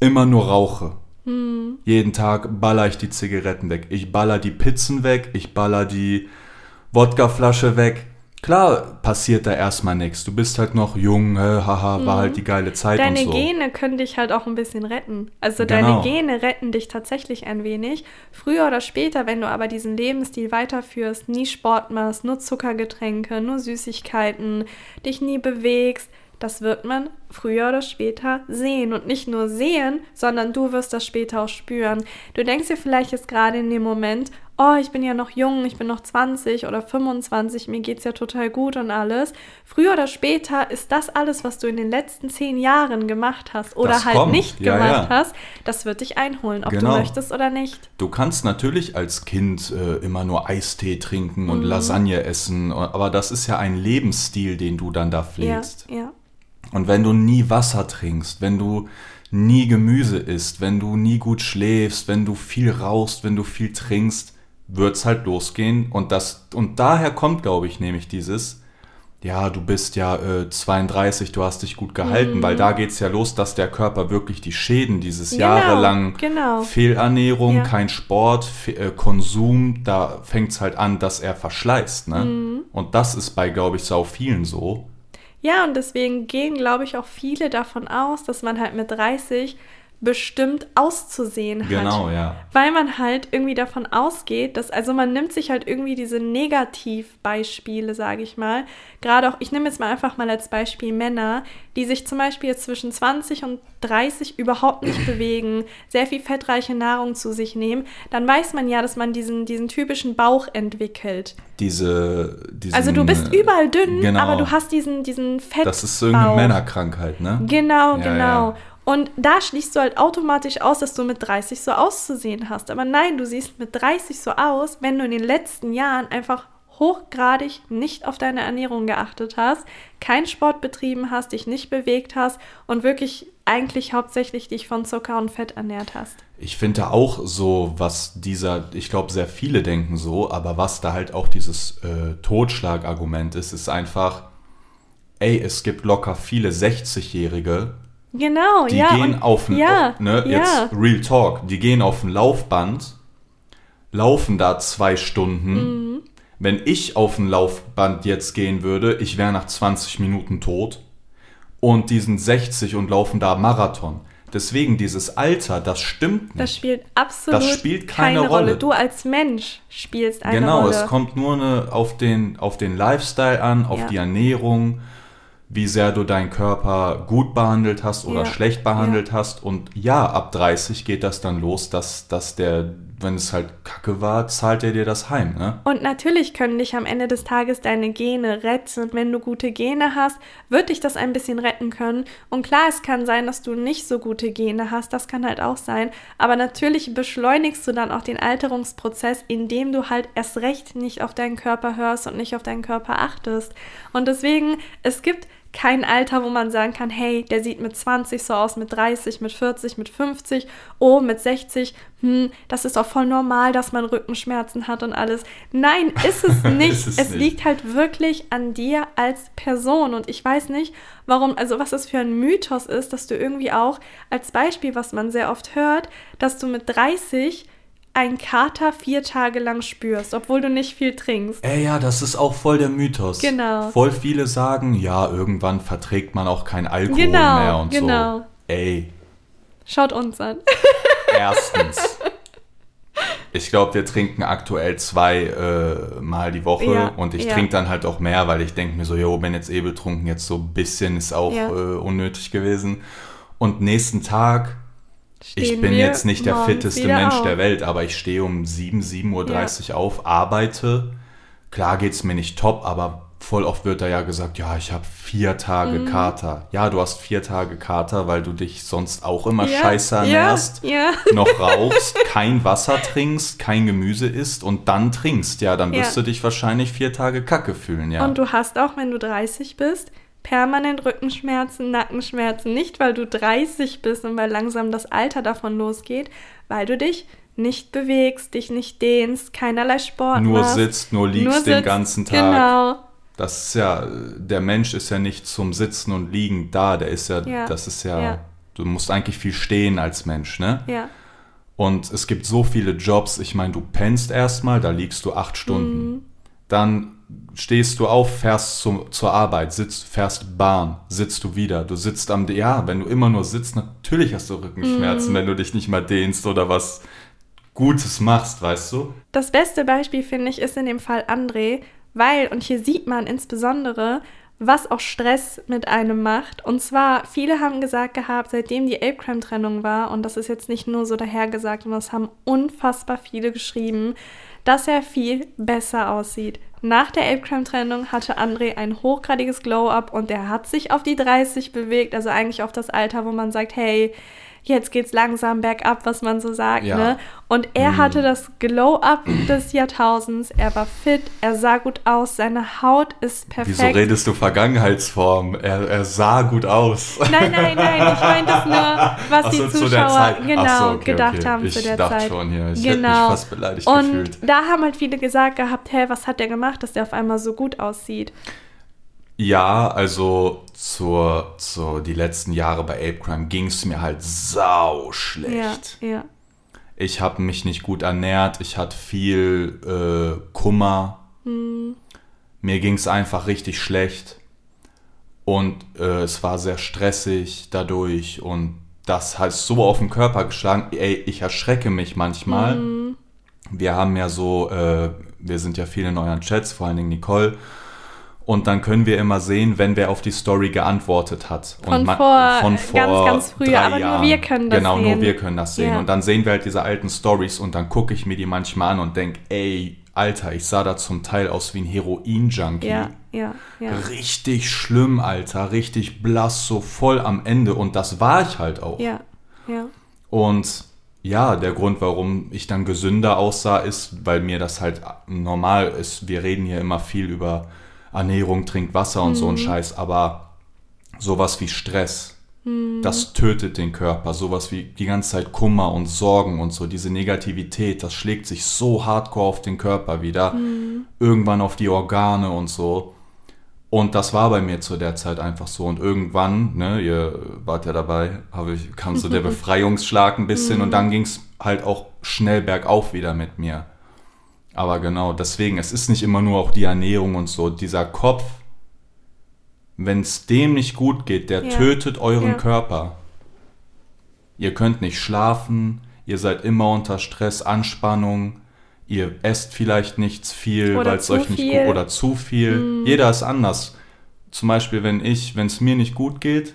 immer nur rauche, Hm. jeden Tag baller ich die Zigaretten weg, ich baller die Pizzen weg, ich baller die Wodkaflasche weg. Klar passiert da erstmal nichts. Du bist halt noch jung, äh, haha, war halt die geile Zeit. Deine und so. Gene können dich halt auch ein bisschen retten. Also Genau. deine Gene retten dich tatsächlich ein wenig. Früher oder später, wenn du aber diesen Lebensstil weiterführst, nie Sport machst, nur Zuckergetränke, nur Süßigkeiten, dich nie bewegst, das wird man früher oder später sehen. Und nicht nur sehen, sondern du wirst das später auch spüren. Du denkst dir vielleicht jetzt gerade in dem Moment, oh, ich bin ja noch jung, ich bin noch 20 oder 25, mir geht's ja total gut und alles. Früher oder später ist das alles, was du in den letzten zehn Jahren gemacht hast oder Das halt kommt. nicht Ja, gemacht ja. hast, das wird dich einholen, ob Genau. du möchtest oder nicht. Du kannst natürlich als Kind äh, immer nur Eistee trinken Mhm. und Lasagne essen, aber das ist ja ein Lebensstil, den du dann da pflegst. ja. Und wenn du nie Wasser trinkst, wenn du nie Gemüse isst, wenn du nie gut schläfst, wenn du viel rauchst, wenn du viel trinkst, wird's halt losgehen. Und das, und daher kommt, glaube ich, nämlich dieses, ja, du bist ja äh, 32, du hast dich gut gehalten, weil da geht's ja los, dass der Körper wirklich die Schäden dieses Mhm. Genau, jahrelang genau. Fehlernährung, Ja. kein Sport, Fe äh, Konsum, da fängt's halt an, dass er verschleißt. Ne? Mhm. Und das ist bei, glaube ich, sau vielen so. Ja, und deswegen gehen, glaube ich, auch viele davon aus, dass man halt mit 30 bestimmt auszusehen hat. Genau, ja. Weil man halt irgendwie davon ausgeht, dass, also man nimmt sich halt irgendwie diese Negativbeispiele, sage ich mal. Gerade auch, ich nehme jetzt mal einfach mal als Beispiel Männer, die sich zum Beispiel zwischen 20 und 30 überhaupt nicht <clears throat> bewegen, sehr viel fettreiche Nahrung zu sich nehmen, dann weiß man ja, dass man diesen, diesen typischen Bauch entwickelt. Diese, diesen, Also du bist überall dünn, genau. aber du hast diesen, diesen Fettbauch. Das ist irgendeine Männerkrankheit, ne? Genau, Ja, genau. ja. Und da schließt du halt automatisch aus, dass du mit 30 so auszusehen hast. Aber nein, du siehst mit 30 so aus, wenn du in den letzten Jahren einfach hochgradig nicht auf deine Ernährung geachtet hast, keinen Sport betrieben hast, dich nicht bewegt hast und wirklich eigentlich hauptsächlich dich von Zucker und Fett ernährt hast. Ich finde auch so, was dieser, ich glaube, sehr viele denken so, aber was da halt auch dieses äh, Totschlagargument ist, ist einfach, ey, es gibt locker viele 60-Jährige, Genau, die ja. gehen und, auf ja, ne, ja. jetzt Real Talk, die gehen auf ein Laufband, laufen da zwei Stunden. Mhm. Wenn ich auf ein Laufband jetzt gehen würde, ich wäre nach 20 Minuten tot. Und die sind 60 und laufen da Marathon. Deswegen dieses Alter, das stimmt nicht. Das spielt absolut Das spielt keine keine Rolle. Rolle. Du als Mensch spielst eine genau, Rolle. es kommt nur ne, auf, den, auf den Lifestyle an, auf Ja. die Ernährung, wie sehr du deinen Körper gut behandelt hast oder Ja. schlecht behandelt hast. Und ja, ab 30 geht das dann los, dass, dass der, wenn es halt kacke war, zahlt er dir das heim. Ne? Und natürlich können dich am Ende des Tages deine Gene retten. Und wenn du gute Gene hast, wird dich das ein bisschen retten können. Und klar, es kann sein, dass du nicht so gute Gene hast. Das kann halt auch sein. Aber natürlich beschleunigst du dann auch den Alterungsprozess, indem du halt erst recht nicht auf deinen Körper hörst und nicht auf deinen Körper achtest. Und deswegen, es gibt kein Alter, wo man sagen kann, hey, der sieht mit 20 so aus, mit 30, mit 40, mit 50, oh, mit 60, hm, das ist auch voll normal, dass man Rückenschmerzen hat und alles. Nein, ist es <laughs> nicht. Ist es es nicht. liegt halt wirklich an dir als Person und ich weiß nicht, warum, also was das für ein Mythos ist, dass du irgendwie auch als Beispiel, was man sehr oft hört, dass du mit 30 einen Kater vier Tage lang spürst, obwohl du nicht viel trinkst. Ey, ja, das ist auch voll der Mythos. Genau. Voll viele sagen, ja, irgendwann verträgt man auch kein Alkohol Genau, mehr und genau. so. Ey, Schaut uns an. <laughs> erstens. Ich glaube, wir trinken aktuell zwei äh, Mal die Woche Ja, und ich ja. trinke dann halt auch mehr, weil ich denke mir so, jo, bin jetzt eh betrunken, jetzt so ein bisschen ist auch Ja. äh, unnötig gewesen. Und nächsten Tag, ich bin jetzt nicht der fitteste Mensch auf. der Welt, aber ich stehe um 7, 7.30 Uhr auf, arbeite. Klar geht's mir nicht top, aber voll oft wird da ja gesagt, ja, ich habe vier Tage Mhm. Kater. Ja, du hast vier Tage Kater, weil du dich sonst auch immer Ja, scheiße ja, ernährst ja. noch <laughs> rauchst, kein Wasser trinkst, kein Gemüse isst und dann trinkst, ja, dann wirst Ja. du dich wahrscheinlich vier Tage Kacke fühlen, ja. Und du hast auch, wenn du 30 bist, permanent Rückenschmerzen, Nackenschmerzen. Nicht, weil du 30 bist und weil langsam das Alter davon losgeht, weil du dich nicht bewegst, dich nicht dehnst, keinerlei Sport nur machst. sitzt, nur liegst nur den sitzt. ganzen Tag. Genau. Das ist ja, der Mensch ist ja nicht zum Sitzen und Liegen da, der ist ja, Ja, das ist ja, ja. du musst eigentlich viel stehen als Mensch, ne? Ja. Und es gibt so viele Jobs, ich meine, du pennst erstmal, da liegst du acht Stunden. Mhm. Dann stehst du auf, fährst zu, zur Arbeit, sitzt, fährst Bahn, sitzt du wieder. Du sitzt am, ja, wenn du immer nur sitzt, natürlich hast du. Rückenschmerzen, wenn du dich nicht mal dehnst oder was Gutes machst, weißt du? Das beste Beispiel, finde ich, ist in dem Fall André, weil, und hier sieht man insbesondere, was auch Stress mit einem macht. Und zwar, viele haben gesagt gehabt, seitdem die Apecrime-Trennung war, und das ist jetzt nicht nur so dahergesagt, und das haben unfassbar viele geschrieben, dass er viel besser aussieht. Nach der Apecrime-Trennung hatte André ein hochgradiges Glow-Up und er hat sich auf die 30 bewegt, also eigentlich auf das Alter, wo man sagt, hey, jetzt geht's langsam bergab, was man so sagt, Ja. ne? Und er Mhm. hatte das Glow-Up des Jahrtausends. Er war fit, er sah gut aus, seine Haut ist perfekt. Wieso redest du Vergangenheitsform? Er, er sah gut aus. Nein, nein, nein, ich meine das nur, was Ach die so, Zuschauer zu genau so, okay, gedacht okay. haben ich zu der dachte Zeit. schon hier, ich hätte mich genau. fast beleidigt Und gefühlt. da haben halt viele gesagt gehabt, hä, was hat der gemacht, dass der auf einmal so gut aussieht? Ja, also zur, zur, die letzten Jahre bei Ape Crime ging es mir halt sau schlecht. Ja, ja. Ich habe mich nicht gut ernährt, ich hatte viel äh, Kummer. Hm. Mir ging es einfach richtig schlecht. Und äh, es war sehr stressig dadurch. Und das hat so auf den Körper geschlagen, ey, ich erschrecke mich manchmal. Mhm. Wir haben ja so, äh, wir sind ja viel in euren Chats, vor allen Dingen Nicole. Und dann können wir immer sehen, wenn wer auf die Story geantwortet hat. Von man, vor, von vor ganz, ganz früher, aber Jahren. nur wir können das genau, sehen. Genau, nur wir können das sehen. Ja. Und dann sehen wir halt diese alten Stories und dann gucke ich mir die manchmal an und denke, ey, Alter, ich sah da zum Teil aus wie ein Heroin-Junkie. Ja, ja, ja. Richtig schlimm, Alter, richtig blass, so voll am Ende. Und das war ich halt auch. Ja, ja. Und ja, der Grund, warum ich dann gesünder aussah, ist, weil mir das halt normal ist. Wir reden hier immer viel über Ernährung, trinkt Wasser und mhm. so ein Scheiß, aber sowas wie Stress, mhm. das tötet den Körper. Sowas wie die ganze Zeit Kummer und Sorgen und so, diese Negativität, das schlägt sich so hardcore auf den Körper wieder, mhm. irgendwann auf die Organe und so. Und das war bei mir zu der Zeit einfach so. Und irgendwann, ne, ihr wart ja dabei, habe ich, kam so der <laughs> Befreiungsschlag ein bisschen und dann mhm. ging es halt auch schnell bergauf wieder mit mir. Aber genau, deswegen, es ist nicht immer nur auch die Ernährung und so. Dieser Kopf, wenn es dem nicht gut geht, der ja. tötet euren ja. Körper. Ihr könnt nicht schlafen, ihr seid immer unter Stress, Anspannung, ihr esst vielleicht nichts viel, weil es euch nicht gut oder zu viel. Mm. Jeder ist anders. Zum Beispiel, wenn ich, wenn es mir nicht gut geht,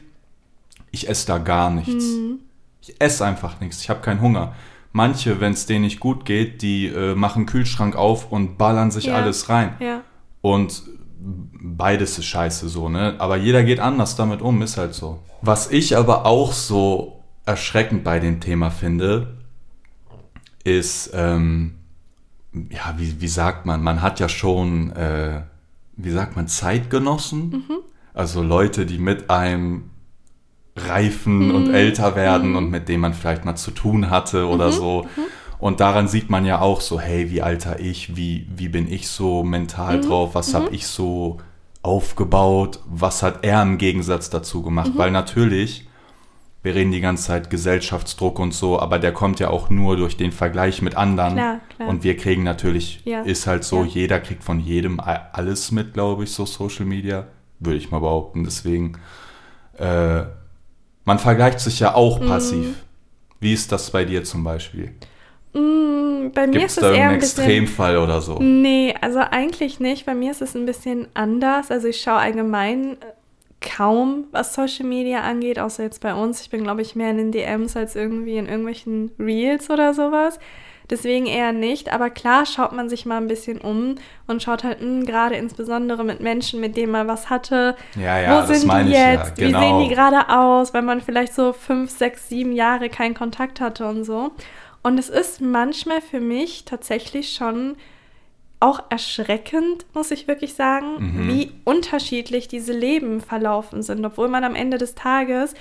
ich esse da gar nichts. Mm. Ich esse einfach nichts, ich habe keinen Hunger. Manche, wenn es denen nicht gut geht, die äh, machen Kühlschrank auf und ballern sich ja. alles rein. Ja. Und beides ist scheiße so, ne? Aber jeder geht anders damit um, ist halt so. Was ich aber auch so erschreckend bei dem Thema finde, ist, ähm, ja, wie, wie sagt man, man hat ja schon, äh, wie sagt man, Zeitgenossen. Mhm. Also Leute, die mit einem reifen mhm. und älter werden mhm. und mit denen man vielleicht mal zu tun hatte oder mhm. so. Mhm. Und daran sieht man ja auch so, hey, wie alter ich, wie, wie bin ich so mental mhm. drauf, was habe ich so aufgebaut, was hat er im Gegensatz dazu gemacht, weil natürlich wir reden die ganze Zeit Gesellschaftsdruck und so, aber der kommt ja auch nur durch den Vergleich mit anderen. Klar, klar. Und wir kriegen natürlich, ja. ist halt so, ja. jeder kriegt von jedem alles mit, glaube ich, so Social Media, würde ich mal behaupten. Deswegen, äh, man vergleicht sich ja auch mhm. passiv. Mm. Wie ist das bei dir zum Beispiel? Mm, bei mir Gibt's ist es eher ein bisschen, Extremfall oder so. Nee, also eigentlich nicht. Bei mir ist es ein bisschen anders. Also ich schaue allgemein kaum, was Social Media angeht, außer jetzt bei uns. Ich bin, glaube ich, mehr in den DMs als irgendwie in irgendwelchen Reels oder sowas. Deswegen eher nicht. Aber klar schaut man sich mal ein bisschen um und schaut halt, hm, gerade insbesondere mit Menschen, mit denen man was hatte. Ja, ja, Wo sind die jetzt? Ja, genau. Wie sehen die gerade aus? Weil man vielleicht so fünf, sechs, sieben Jahre keinen Kontakt hatte und so. Und es ist manchmal für mich tatsächlich schon auch erschreckend, muss ich wirklich sagen, mhm. wie unterschiedlich diese Leben verlaufen sind, obwohl man am Ende des Tages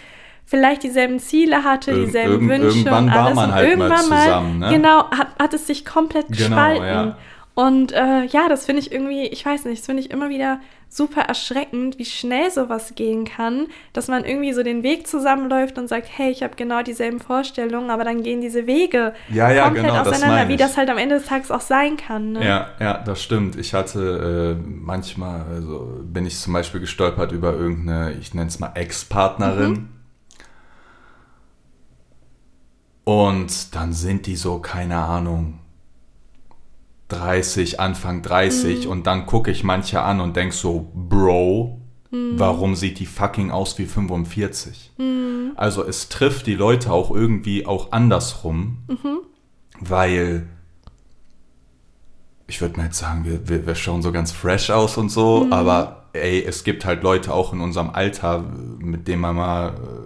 vielleicht dieselben Ziele hatte, dieselben Irg Wünsche irgendwann und alles. War man und halt irgendwann mal zusammen, ne? genau hat, hat es sich komplett genau, gespalten. Ja. Und äh, ja, das finde ich irgendwie, ich weiß nicht, das finde ich immer wieder super erschreckend, wie schnell sowas gehen kann, dass man irgendwie so den Weg zusammenläuft und sagt, hey, ich habe genau dieselben Vorstellungen, aber dann gehen diese Wege ja, ja, komplett genau, auseinander, wie das halt am Ende des Tages auch sein kann. Ne? Ja, ja, das stimmt. Ich hatte äh, manchmal, also bin ich zum Beispiel gestolpert über irgendeine, ich nenne es mal Ex-Partnerin. Mhm. Und dann sind die so, keine Ahnung, 30, Anfang 30 mhm. und dann gucke ich manche an und denke so, Bro, mhm. warum sieht die fucking aus wie 45? Mhm. Also es trifft die Leute auch irgendwie auch andersrum, mhm. weil ich würde mal jetzt sagen, wir, wir, wir, schauen so ganz fresh aus und so, mhm. aber ey, es gibt halt Leute auch in unserem Alter, mit denen man mal äh,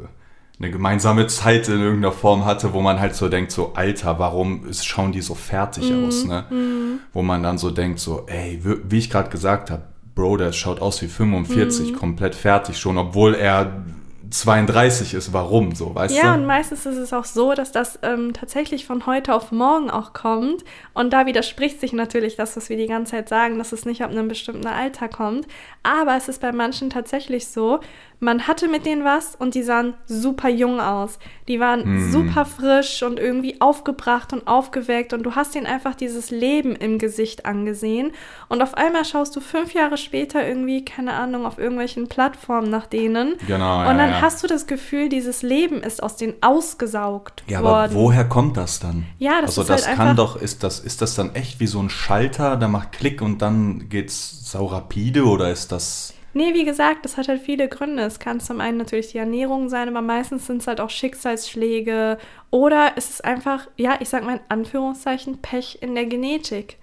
eine gemeinsame Zeit in irgendeiner Form hatte, wo man halt so denkt, so Alter, warum schauen die so fertig mm, aus, ne? Mm. Wo man dann so denkt, so, ey, wie ich gerade gesagt habe, Bro, der schaut aus wie 45, mm. komplett fertig schon, obwohl er 32 ist, warum so, weißt ja, du? Ja, und meistens ist es auch so, dass das ähm, tatsächlich von heute auf morgen auch kommt. Und da widerspricht sich natürlich das, was wir die ganze Zeit sagen, dass es nicht ab einem bestimmten Alter kommt. Aber es ist bei manchen tatsächlich so, man hatte mit denen was und die sahen super jung aus. Die waren hm. super frisch und irgendwie aufgebracht und aufgeweckt und du hast ihnen einfach dieses Leben im Gesicht angesehen. Und auf einmal schaust du fünf Jahre später irgendwie, keine Ahnung, auf irgendwelchen Plattformen nach denen. Genau. Ja, und dann ja. hast du das Gefühl, dieses Leben ist aus denen ausgesaugt ja, worden. aber woher kommt das dann? Ja, das also ist das halt kann doch, ist das, ist das dann echt wie so ein Schalter, der macht Klick und dann geht's sau rapide oder ist das. Nee, wie gesagt, das hat halt viele Gründe. Es kann zum einen natürlich die Ernährung sein, aber meistens sind es halt auch Schicksalsschläge oder es ist einfach, ja, ich sag mal in Anführungszeichen, Pech in der Genetik.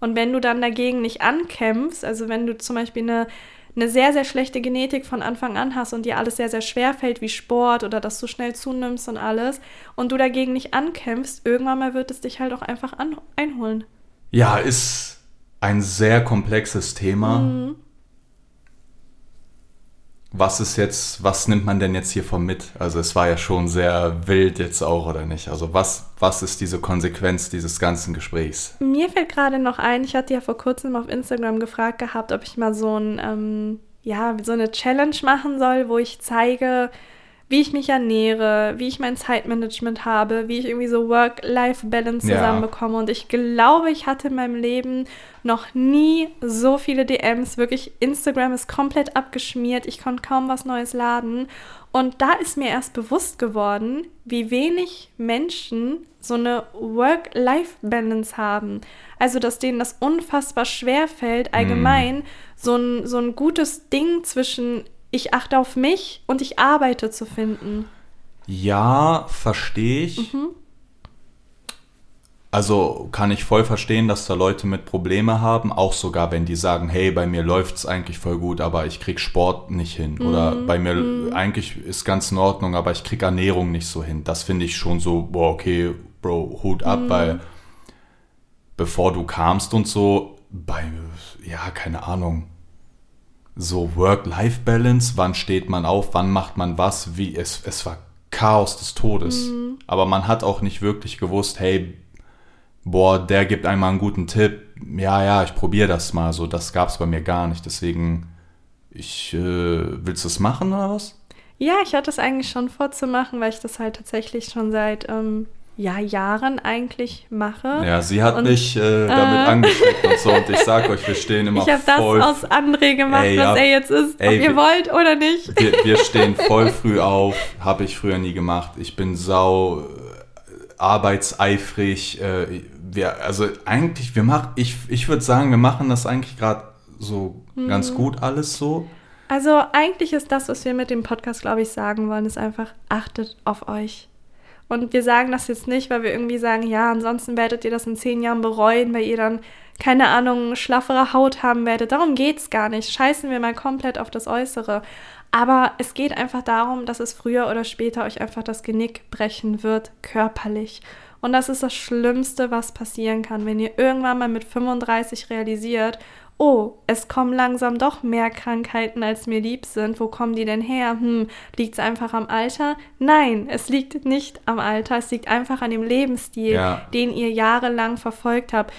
Und wenn du dann dagegen nicht ankämpfst, also wenn du zum Beispiel eine, eine sehr, sehr schlechte Genetik von Anfang an hast und dir alles sehr, sehr schwer fällt, wie Sport oder dass du schnell zunimmst und alles, und du dagegen nicht ankämpfst, irgendwann mal wird es dich halt auch einfach an, einholen. Ja, ist ein sehr komplexes Thema. Mhm. Was ist jetzt, was nimmt man denn jetzt hiervon mit? Also es war ja schon sehr wild jetzt auch, oder nicht? Also was, was ist diese Konsequenz dieses ganzen Gesprächs? Mir fällt gerade noch ein, ich hatte ja vor kurzem auf Instagram gefragt gehabt, ob ich mal so ein, ähm, ja, so eine Challenge machen soll, wo ich zeige, wie ich mich ernähre, wie ich mein Zeitmanagement habe, wie ich irgendwie so Work-Life-Balance Ja. zusammenbekomme. Und ich glaube, ich hatte in meinem Leben noch nie so viele DMs. Wirklich, Instagram ist komplett abgeschmiert. Ich konnte kaum was Neues laden. Und da ist mir erst bewusst geworden, wie wenig Menschen so eine Work-Life-Balance haben. Also, dass denen das unfassbar schwer fällt, allgemein so, ein, so ein gutes Ding zwischen ich achte auf mich und ich arbeite zu finden. Ja, verstehe ich. Mhm. Also kann ich voll verstehen, dass da Leute mit Probleme haben, auch sogar wenn die sagen, hey, bei mir läuft's eigentlich voll gut, aber ich krieg Sport nicht hin. Oder Mhm. bei mir eigentlich ist ganz in Ordnung, aber ich krieg Ernährung nicht so hin. Das finde ich schon so, boah, okay, Bro, Hut ab, Mhm. weil bevor du kamst und so, bei, ja, keine Ahnung, so Work-Life-Balance, wann steht man auf, wann macht man was, wie, es, es war Chaos des Todes. Mhm. Aber man hat auch nicht wirklich gewusst, hey, boah, der gibt einmal einen guten Tipp, ja, ja, ich probiere das mal, so, das gab es bei mir gar nicht, deswegen, ich, äh, willst du es machen oder was? Ja, ich hatte es eigentlich schon vorzumachen, weil ich das halt tatsächlich schon seit ähm, ja, Jahren eigentlich mache. Ja, sie hat Und- mich äh, damit äh. angesteckt und so und ich sag <laughs> euch, wir stehen immer ich habe das voll aus André gemacht, Ey, ja. was er jetzt ist, Ey, ob ihr wir- wollt oder nicht. wir, wir <laughs> stehen voll früh auf, habe ich früher nie gemacht. Ich bin sau äh, arbeitseifrig. Äh, wir, also eigentlich, wir machen, ich, ich würde sagen, wir machen das eigentlich gerade so ganz Mhm. gut alles so. Also eigentlich ist das, was wir mit dem Podcast, glaube ich, sagen wollen, ist einfach, achtet auf euch. Und wir sagen das jetzt nicht, weil wir irgendwie sagen, ja, ansonsten werdet ihr das in zehn Jahren bereuen, weil ihr dann, keine Ahnung, schlaffere Haut haben werdet. Darum geht's gar nicht. Scheißen wir mal komplett auf das Äußere. Aber es geht einfach darum, dass es früher oder später euch einfach das Genick brechen wird, körperlich. Und das ist das Schlimmste, was passieren kann, wenn ihr irgendwann mal mit 35 realisiert, oh, es kommen langsam doch mehr Krankheiten, als mir lieb sind. Wo kommen die denn her? Hm, liegt es einfach am Alter? Nein, es liegt nicht am Alter. Es liegt einfach an dem Lebensstil, Ja. den ihr jahrelang verfolgt habt.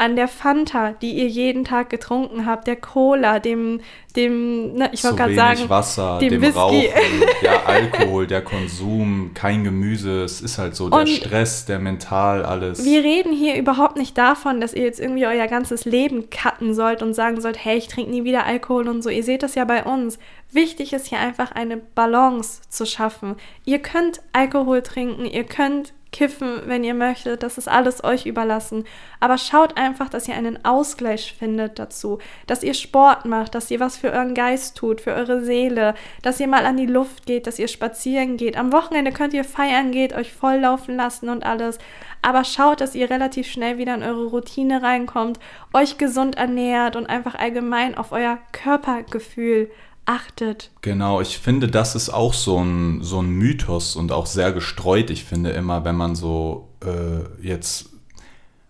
An der Fanta, die ihr jeden Tag getrunken habt, der Cola, dem, dem, ne, ich wollte gerade sagen, Wasser, dem dem, Whisky. Rauchen, <laughs> ja, Alkohol, der Konsum, kein Gemüse. Es ist halt so der Und Stress, der mental, alles. Wir reden hier überhaupt nicht davon, dass ihr jetzt irgendwie euer ganzes Leben cutten sollt und sagen sollt, hey, ich trinke nie wieder Alkohol und so. Ihr seht das ja bei uns. Wichtig ist hier einfach eine Balance zu schaffen. Ihr könnt Alkohol trinken, ihr könnt kiffen, wenn ihr möchtet. Das ist alles euch überlassen. Aber schaut einfach, dass ihr einen Ausgleich findet dazu. Dass ihr Sport macht, dass ihr was für euren Geist tut, für eure Seele. Dass ihr mal an die Luft geht, dass ihr spazieren geht. Am Wochenende könnt ihr feiern geht, euch volllaufen lassen und alles. Aber schaut, dass ihr relativ schnell wieder in eure Routine reinkommt, euch gesund ernährt und einfach allgemein auf euer Körpergefühl achtet. Genau, ich finde, das ist auch so ein, so ein Mythos und auch sehr gestreut. Ich finde immer, wenn man so äh, jetzt,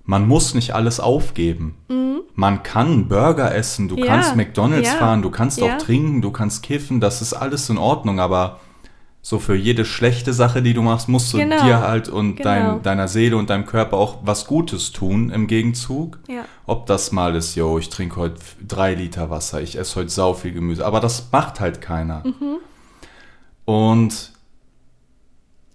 man muss nicht alles aufgeben. Man kann Burger essen, du Mhm. Ja, kannst McDonalds ja, fahren, du kannst ja. auch trinken, du kannst kiffen, das ist alles in Ordnung, aber so für jede schlechte Sache, die du machst, musst du Genau, dir halt und genau. dein, deiner Seele und deinem Körper auch was Gutes tun im Gegenzug. Ja. Ob das mal ist, yo, ich trinke heute drei Liter Wasser, ich esse heute sau viel Gemüse, aber das macht halt keiner. Mhm. Und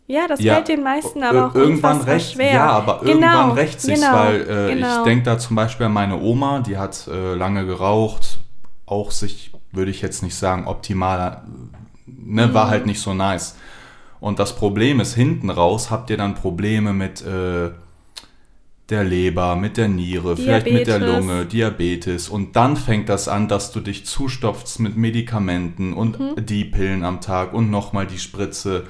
Ja, das ja, fällt den meisten aber auch irgendwann recht, schwer. Ja, aber Genau, irgendwann rächt sich's, genau, weil äh, genau. ich denke da zum Beispiel an meine Oma, die hat äh, lange geraucht, auch sich, würde ich jetzt nicht sagen, optimal ne, war halt nicht so nice. Und das Problem ist, hinten raus habt ihr dann Probleme mit äh, der Leber, mit der Niere, vielleicht mit der Diabetes. Lunge, Diabetes. Und dann fängt das an, dass du dich zustopfst mit Medikamenten und Mhm. die Pillen am Tag und nochmal die Spritze.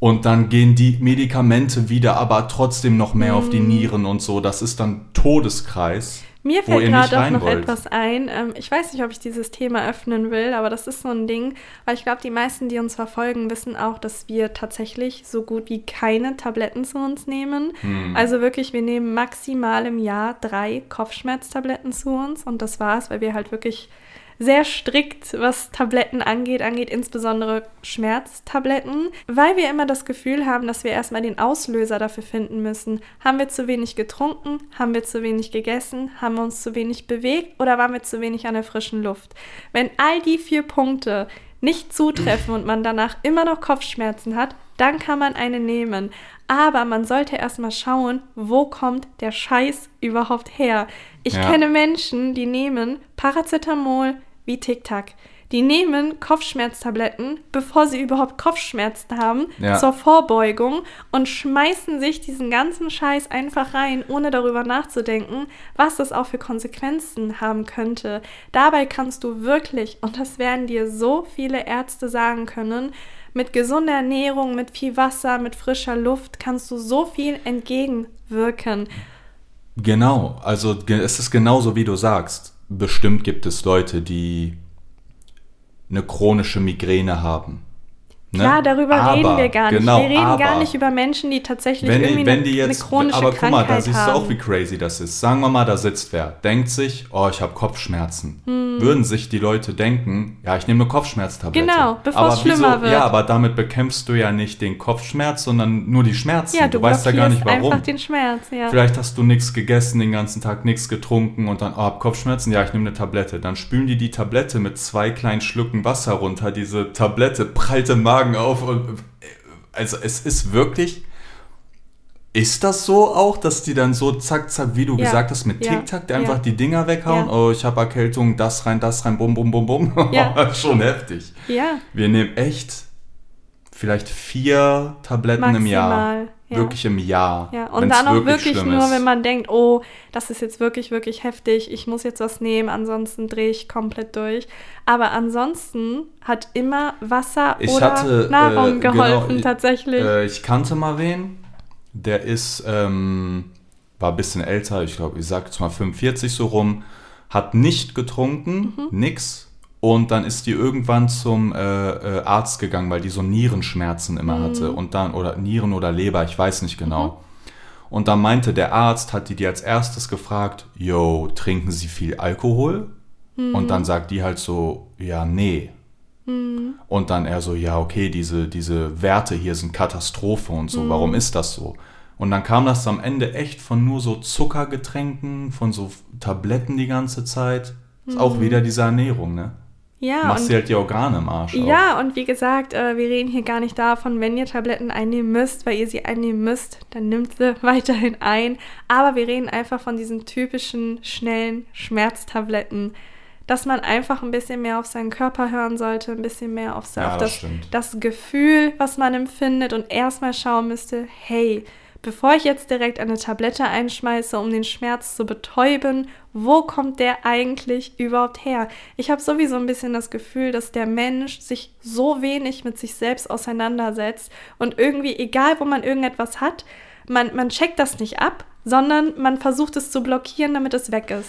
Und dann gehen die Medikamente wieder, aber trotzdem noch mehr auf Mhm. die Nieren und so. Das ist dann Todeskreis. Mir fällt gerade auch noch wollt. etwas ein. Ähm, ich weiß nicht, ob ich dieses Thema öffnen will, aber das ist so ein Ding, weil ich glaube, die meisten, die uns verfolgen, wissen auch, dass wir tatsächlich so gut wie keine Tabletten zu uns nehmen. Hm. Also wirklich, wir nehmen maximal im Jahr drei Kopfschmerztabletten zu uns und das war's, weil wir halt wirklich sehr strikt, was Tabletten angeht, angeht insbesondere Schmerztabletten, weil wir immer das Gefühl haben, dass wir erstmal den Auslöser dafür finden müssen. Haben wir zu wenig getrunken? Haben wir zu wenig gegessen? Haben wir uns zu wenig bewegt? Oder waren wir zu wenig an der frischen Luft? Wenn all die vier Punkte nicht zutreffen und man danach immer noch Kopfschmerzen hat, dann kann man eine nehmen. Aber man sollte erstmal schauen, wo kommt der Scheiß überhaupt her. Ich Ja. kenne Menschen, die nehmen Paracetamol wie Tic-Tac. Die nehmen Kopfschmerztabletten, bevor sie überhaupt Kopfschmerzen haben, Ja. zur Vorbeugung und schmeißen sich diesen ganzen Scheiß einfach rein, ohne darüber nachzudenken, was das auch für Konsequenzen haben könnte. Dabei kannst du wirklich, und das werden dir so viele Ärzte sagen können, mit gesunder Ernährung, mit viel Wasser, mit frischer Luft kannst du so viel entgegenwirken. Genau, also es ist genauso wie du sagst. Bestimmt gibt es Leute, die eine chronische Migräne haben. Ne? Klar, darüber Aber, reden wir gar nicht. Genau, wir reden aber, gar nicht über Menschen, die tatsächlich wenn, irgendwie wenn eine, die jetzt, eine chronische aber guck mal, Krankheit da siehst haben. du auch, wie crazy das ist. Sagen wir mal, da sitzt wer, denkt sich, oh, ich habe Kopfschmerzen. Hm. Würden sich die Leute denken, ja, ich nehme eine Kopfschmerztablette. Genau, bevor aber es schlimmer wieso, wird. Ja, aber damit bekämpfst du ja nicht den Kopfschmerz, sondern nur die Schmerzen. ja, du, du weißt ja gar nicht warum. einfach den Schmerz, ja. Vielleicht hast du nichts gegessen den ganzen Tag, nichts getrunken und dann, oh, hab Kopfschmerzen, ja, ich nehme eine Tablette. Dann spülen die die Tablette mit zwei kleinen Schlucken Wasser runter. Diese Tablette prallt im Magen auf und also es ist wirklich. Ist das so auch, dass die dann so zack, zack, wie du Ja, gesagt hast, mit ja, Tic-Tac, die ja. einfach die Dinger weghauen? Ja. Oh, ich habe Erkältung, das rein, das rein, bum, bum, bum, bum. <laughs> Ja. Schon heftig. Ja, Wir nehmen echt vielleicht vier Tabletten im Jahr. Ja. Wirklich im Jahr. ja. Und dann auch wirklich schlimm nur, wenn man denkt, oh, das ist jetzt wirklich, wirklich heftig, ich muss jetzt was nehmen, ansonsten drehe ich komplett durch. Aber ansonsten hat immer Wasser Ich oder hatte, Nahrung äh, geholfen, genau, tatsächlich. Äh, ich kannte mal wen, der ist, ähm, war ein bisschen älter, ich glaube, ich sag jetzt mal 45 so rum, hat nicht getrunken, Mhm. nix. Und dann ist die irgendwann zum äh, äh, Arzt gegangen, weil die so Nierenschmerzen immer Mhm. hatte. Und dann, oder Nieren oder Leber, ich weiß nicht genau. Und dann meinte der Arzt, hat die die als erstes gefragt, yo, trinken Sie viel Alkohol? Mhm. Und dann sagt die halt so, ja, nee. Und dann er so, ja, okay, diese, diese Werte hier sind Katastrophe und so, warum ist das so? Und dann kam das am Ende echt von nur so Zuckergetränken, von so Tabletten die ganze Zeit. Ist auch wieder diese Ernährung, ne? Ja, Machst und dir halt die Organe im Arsch. Ja, und wie gesagt, äh, wir reden hier gar nicht davon, wenn ihr Tabletten einnehmen müsst, weil ihr sie einnehmen müsst, dann nimmt sie <laughs> weiterhin ein. Aber wir reden einfach von diesen typischen, schnellen Schmerztabletten, dass man einfach ein bisschen mehr auf seinen Körper hören sollte, ein bisschen mehr auf, Ja, auf das das, das Gefühl, was man empfindet und erstmal schauen müsste, hey, bevor ich jetzt direkt eine Tablette einschmeiße, um den Schmerz zu betäuben, wo kommt der eigentlich überhaupt her? Ich habe sowieso ein bisschen das Gefühl, dass der Mensch sich so wenig mit sich selbst auseinandersetzt und irgendwie, egal wo man irgendetwas hat, man, man checkt das nicht ab, sondern man versucht es zu blockieren, damit es weg ist.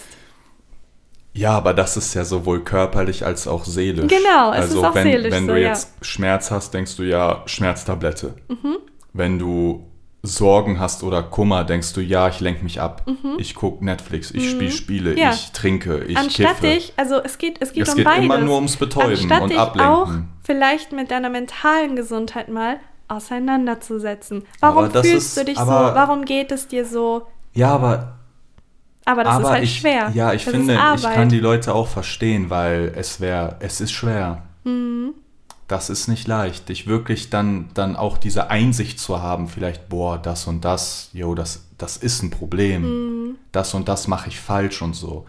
Ja, aber das ist ja sowohl körperlich als auch seelisch. Genau, es also ist auch wenn, seelisch Wenn so, du ja. jetzt Schmerz hast, denkst du ja Schmerztablette. Mhm. Wenn du Sorgen hast oder Kummer, denkst du, ja, ich lenke mich ab. Ich gucke Netflix, ich spiele Spiele, Mhm. Ja. ich trinke, ich Anstatt kiffe. dich, also es geht, es geht Es um geht beides. immer nur ums Betäuben Anstatt und dich Ablenken. auch vielleicht mit deiner mentalen Gesundheit mal auseinanderzusetzen. Warum fühlst ist- du dich so? aber- Warum geht es dir so? ja, aber Aber das aber ist halt ich, schwer. Ja, ich das finde, ich kann die Leute auch verstehen, weil es wäre, es ist schwer. Mhm. Das ist nicht leicht, dich wirklich dann, dann auch diese Einsicht zu haben, vielleicht, boah, das und das, jo, das, das ist ein Problem. Mhm. Das und das mache ich falsch und so.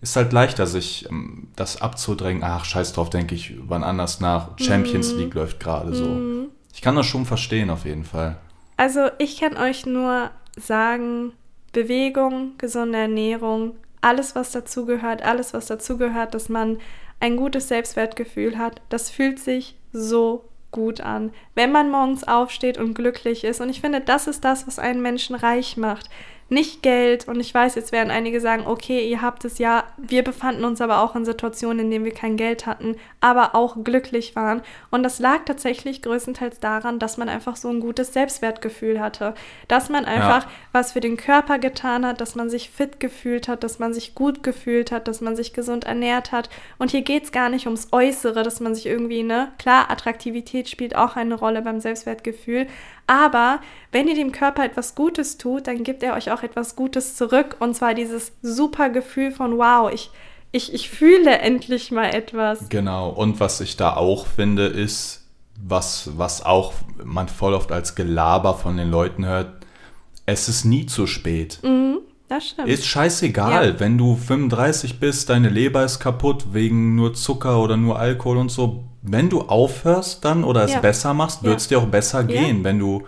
ist halt leichter, sich ähm, das abzudrängen. Ach, scheiß drauf, denke ich wann anders nach. Champions Mhm. League läuft gerade so. Ich kann das schon verstehen, auf jeden Fall. Also ich kann euch nur sagen, Bewegung, gesunde Ernährung, alles, was dazugehört, alles, was dazugehört, dass man ein gutes Selbstwertgefühl hat, das fühlt sich so gut an, wenn man morgens aufsteht und glücklich ist. Und ich finde, das ist das, was einen Menschen reich macht. Nicht Geld. Und ich weiß, jetzt werden einige sagen, okay, ihr habt es ja. Wir befanden uns aber auch in Situationen, in denen wir kein Geld hatten, aber auch glücklich waren. Und das lag tatsächlich größtenteils daran, dass man einfach so ein gutes Selbstwertgefühl hatte. Dass man einfach was für den Körper getan hat, dass man sich fit gefühlt hat, dass man sich gut gefühlt hat, dass man sich gesund ernährt hat. Und hier geht es gar nicht ums Äußere, dass man sich irgendwie, ne, klar, Attraktivität spielt auch eine Rolle beim Selbstwertgefühl. Aber wenn ihr dem Körper etwas Gutes tut, dann gibt er euch auch etwas Gutes zurück. Und zwar dieses super Gefühl von, wow, ich, ich, ich fühle endlich mal etwas. Genau. Und was ich da auch finde, ist, was, was auch man voll oft als Gelaber von den Leuten hört, es ist nie zu spät. Das stimmt. Ist scheißegal, Ja. wenn du 35 bist, deine Leber ist kaputt wegen nur Zucker oder nur Alkohol und so. Wenn du aufhörst dann oder es Ja. besser machst, wird es dir auch besser gehen. Wenn du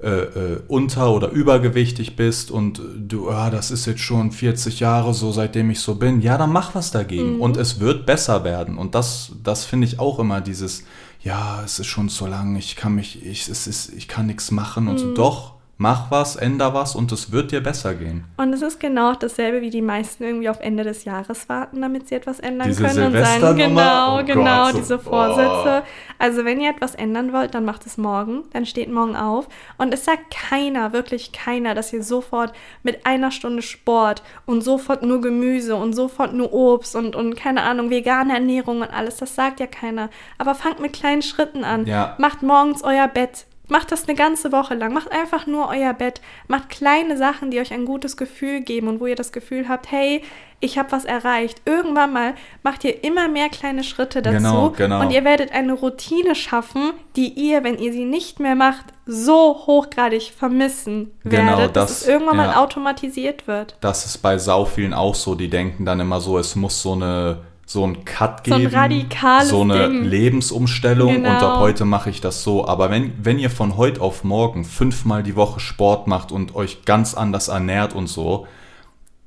äh, äh, unter- oder übergewichtig bist und du, ah, das ist jetzt schon 40 Jahre so, seitdem ich so bin, ja, dann mach was dagegen Mhm. und es wird besser werden. Und das, das finde ich auch immer dieses, ja, es ist schon so lang, ich kann mich, ich, es ist, ich kann nichts machen und Mhm. so. Doch, mach was, änder was und es wird dir besser gehen. Und es ist genau dasselbe, wie die meisten irgendwie auf Ende des Jahres warten, damit sie etwas ändern Diese können und sagen, genau, Oh genau, Gott, so- diese. Vorsätze. Also wenn ihr etwas ändern wollt, dann macht es morgen, dann steht morgen auf. Und es sagt keiner, wirklich keiner, dass ihr sofort mit einer Stunde Sport und sofort nur Gemüse und sofort nur Obst und, und keine Ahnung, vegane Ernährung und alles, das sagt ja keiner. Aber fangt mit kleinen Schritten an. Ja. Macht morgens euer Bett. Macht das eine ganze Woche lang. Macht einfach nur euer Bett. Macht kleine Sachen, die euch ein gutes Gefühl geben und wo ihr das Gefühl habt, hey, ich habe was erreicht. Irgendwann mal macht ihr immer mehr kleine Schritte dazu Genau, genau. und ihr werdet eine Routine schaffen, die ihr, wenn ihr sie nicht mehr macht, so hochgradig vermissen Genau, werdet, dass das- es irgendwann mal ja. automatisiert wird. Das ist bei sau vielen auch so, die denken dann immer so, es muss so eine so ein Cut So ein geben, radikales so eine Ding. Lebensumstellung und Genau. ab heute mache ich das so. Aber wenn, wenn ihr von heute auf morgen fünfmal die Woche Sport macht und euch ganz anders ernährt und so,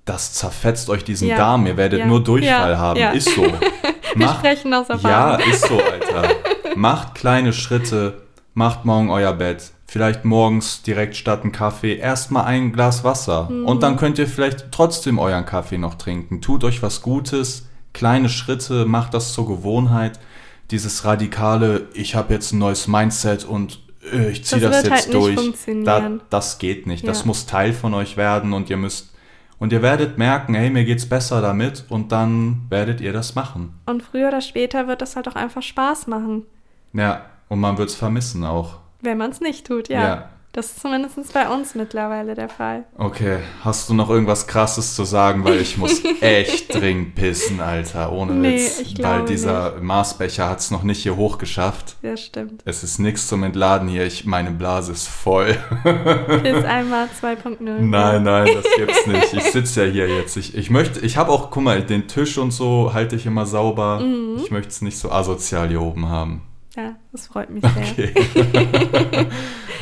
das zerfetzt euch diesen Ja. Darm. Ihr werdet Ja. nur Durchfall Ja. haben. Ja. Ist so. <laughs> Wir sprechen aus Ja, Erfahrung. ist so, Alter. <laughs> macht kleine Schritte, macht morgen euer Bett. Vielleicht morgens direkt statt einen Kaffee erstmal ein Glas Wasser. Mhm. Und dann könnt ihr vielleicht trotzdem euren Kaffee noch trinken. Tut euch was Gutes, kleine Schritte, macht das zur Gewohnheit. Dieses radikale, ich habe jetzt ein neues Mindset und äh, ich ziehe Das das, jetzt halt durch. Da, das geht nicht. Das Ja. muss Teil von euch werden und ihr müsst und ihr werdet merken, hey, mir geht's besser damit und dann werdet ihr das machen. Und früher oder später wird das halt auch einfach Spaß machen, Ja, und man wird's vermissen auch. wenn man es nicht tut, ja. Ja. Das ist zumindest bei uns mittlerweile der Fall. Okay, hast du noch irgendwas Krasses zu sagen? Weil ich muss <laughs> echt dringend pissen, Alter, ohne Nee, Witz. ich Weil dieser Maßbecher hat's noch nicht hier hochgeschafft. Das stimmt. Es ist nichts zum Entladen hier. Ich, meine Blase ist voll. Bis <laughs> einmal 2.0. nein, nein, das gibt's nicht. Ich sitze ja hier jetzt. Ich, ich möchte, ich habe auch, guck mal, den Tisch und so halte ich immer sauber. Mhm. Ich möchte es nicht so asozial hier oben haben. Ja, das freut mich sehr. Okay. <laughs>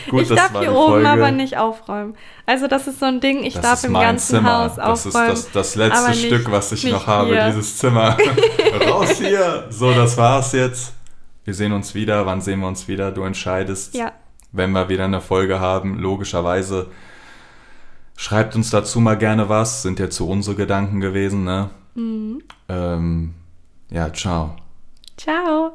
Gut, ich darf hier oben aber nicht aufräumen. Also das ist so ein Ding, ich Das darf im ganzen Zimmer. Haus das ist aufräumen. das, das letzte nicht- Stück, was ich noch habe, hier. dieses Zimmer. <laughs> Raus hier! So, das war's jetzt. Wir sehen uns wieder. Wann sehen wir uns wieder? Du entscheidest. Ja, Wenn wir wieder eine Folge haben, logischerweise. Schreibt uns dazu mal gerne was. Sind jetzt so unsere Gedanken gewesen, ne? Mhm. Ähm, ja, ciao. ciao.